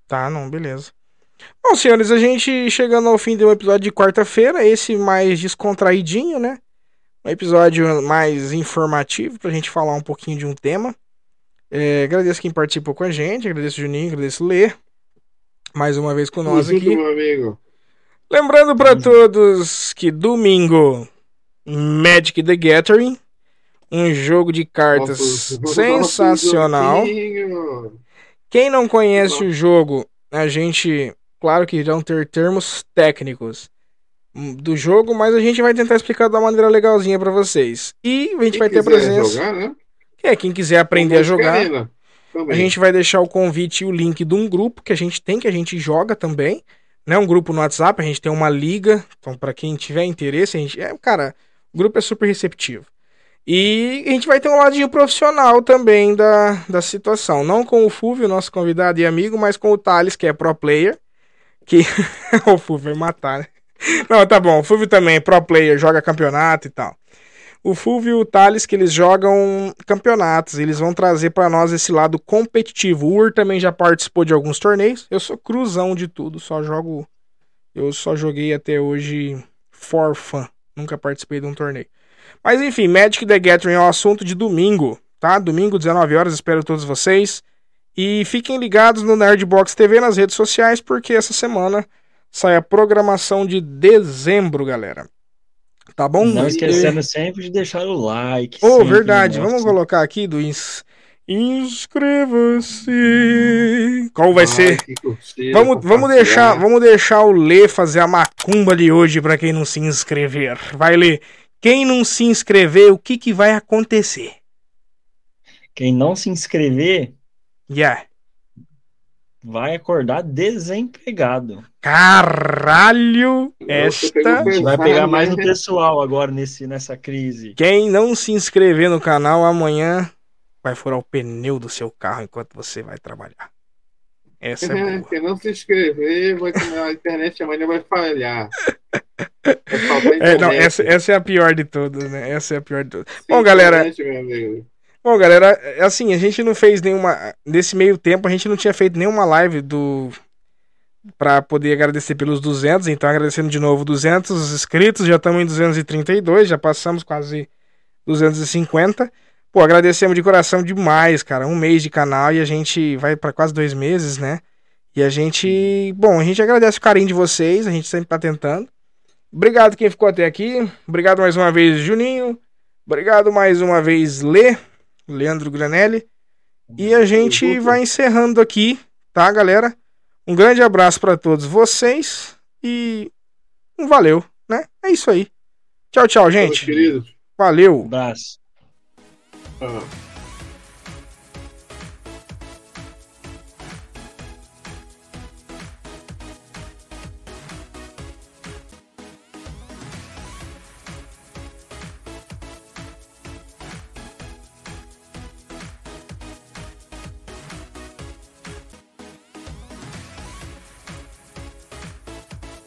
Tá, não, beleza. Bom, senhores, a gente chegando ao fim de um episódio de quarta-feira, esse mais descontraidinho, né? Um episódio mais informativo pra gente falar um pouquinho de um tema. É, agradeço quem participou com a gente, agradeço o Juninho, agradeço o Lê. Mais uma vez com nós aqui. meu amigo. Lembrando pra todos que domingo, Magic the Gathering, um jogo de cartas Nosso- sensacional. Quem não conhece o jogo, a gente, claro que irão ter termos técnicos do jogo, mas a gente vai tentar explicar uma maneira legalzinha pra vocês. E a gente Quem vai ter presença. Jogar, né? É, quem quiser aprender a jogar, Arena também. a gente vai deixar o convite e o link de um grupo que a gente tem, que a gente joga também. Né? Um grupo no WhatsApp, a gente tem uma liga. Então, pra quem tiver interesse, a gente. É, cara, o grupo é super receptivo. E a gente vai ter um ladinho profissional também da, da situação. Não com o Fulvio, nosso convidado e amigo, mas com o Thales, que é pro player. Que o Fulvio vai matar, né? Não, tá bom. O Fulvio também é pro player, joga campeonato e tal. O Fulvio e o Thales, que eles jogam campeonatos. Eles vão trazer pra nós esse lado competitivo. O Ur também já participou de alguns torneios. Eu sou cruzão de tudo, só jogo. Eu só joguei até hoje for fun. Nunca participei de um torneio. Mas enfim, Magic the Gathering é o assunto de domingo, tá? Domingo, 19 horas, espero todos vocês. E fiquem ligados no Nerdbox TV nas redes sociais, porque essa semana sai a programação de dezembro, galera. Tá bom? Não E- esquecendo sempre de deixar o like. Oh, sempre, verdade. nossa. Vamos colocar aqui do ins... Inscreva-se. Qual vai Ai, ser? Vamos, vamos deixar, vamos deixar o Lê fazer a macumba de hoje pra quem não se inscrever. Vai Lê. Quem não se inscrever, o que que vai acontecer? Quem não se inscrever Yeah. Vai acordar desempregado. Caralho, esta. A gente vai pegar mais né? no pessoal agora nesse, nessa crise. Quem não se inscrever no canal amanhã vai furar o pneu do seu carro enquanto você vai trabalhar. Essa é boa. Quem não se inscrever, vai, a internet amanhã vai falhar. É, não, essa, essa é a pior de todas, né? Essa é a pior de todas. Bom, galera, internet, meu amigo. Bom, galera, é assim, a gente não fez nenhuma. Nesse meio tempo, a gente não tinha feito nenhuma live do. Pra poder agradecer pelos 200. Então, agradecendo de novo 200 inscritos. Já estamos em 232, já passamos quase 250. Pô, agradecemos de coração demais, cara. Um mês de canal e a gente vai pra quase dois meses, né? E a gente. Bom, a gente agradece o carinho de vocês, a gente sempre tá tentando. Obrigado quem ficou até aqui. Obrigado mais uma vez, Juninho. Obrigado mais uma vez, Lê. Leandro Granelli. E a gente vai encerrando aqui, tá, galera? Um grande abraço pra todos vocês e um valeu, né? É isso aí. Tchau, tchau, gente. Valeu. abraço. Ah.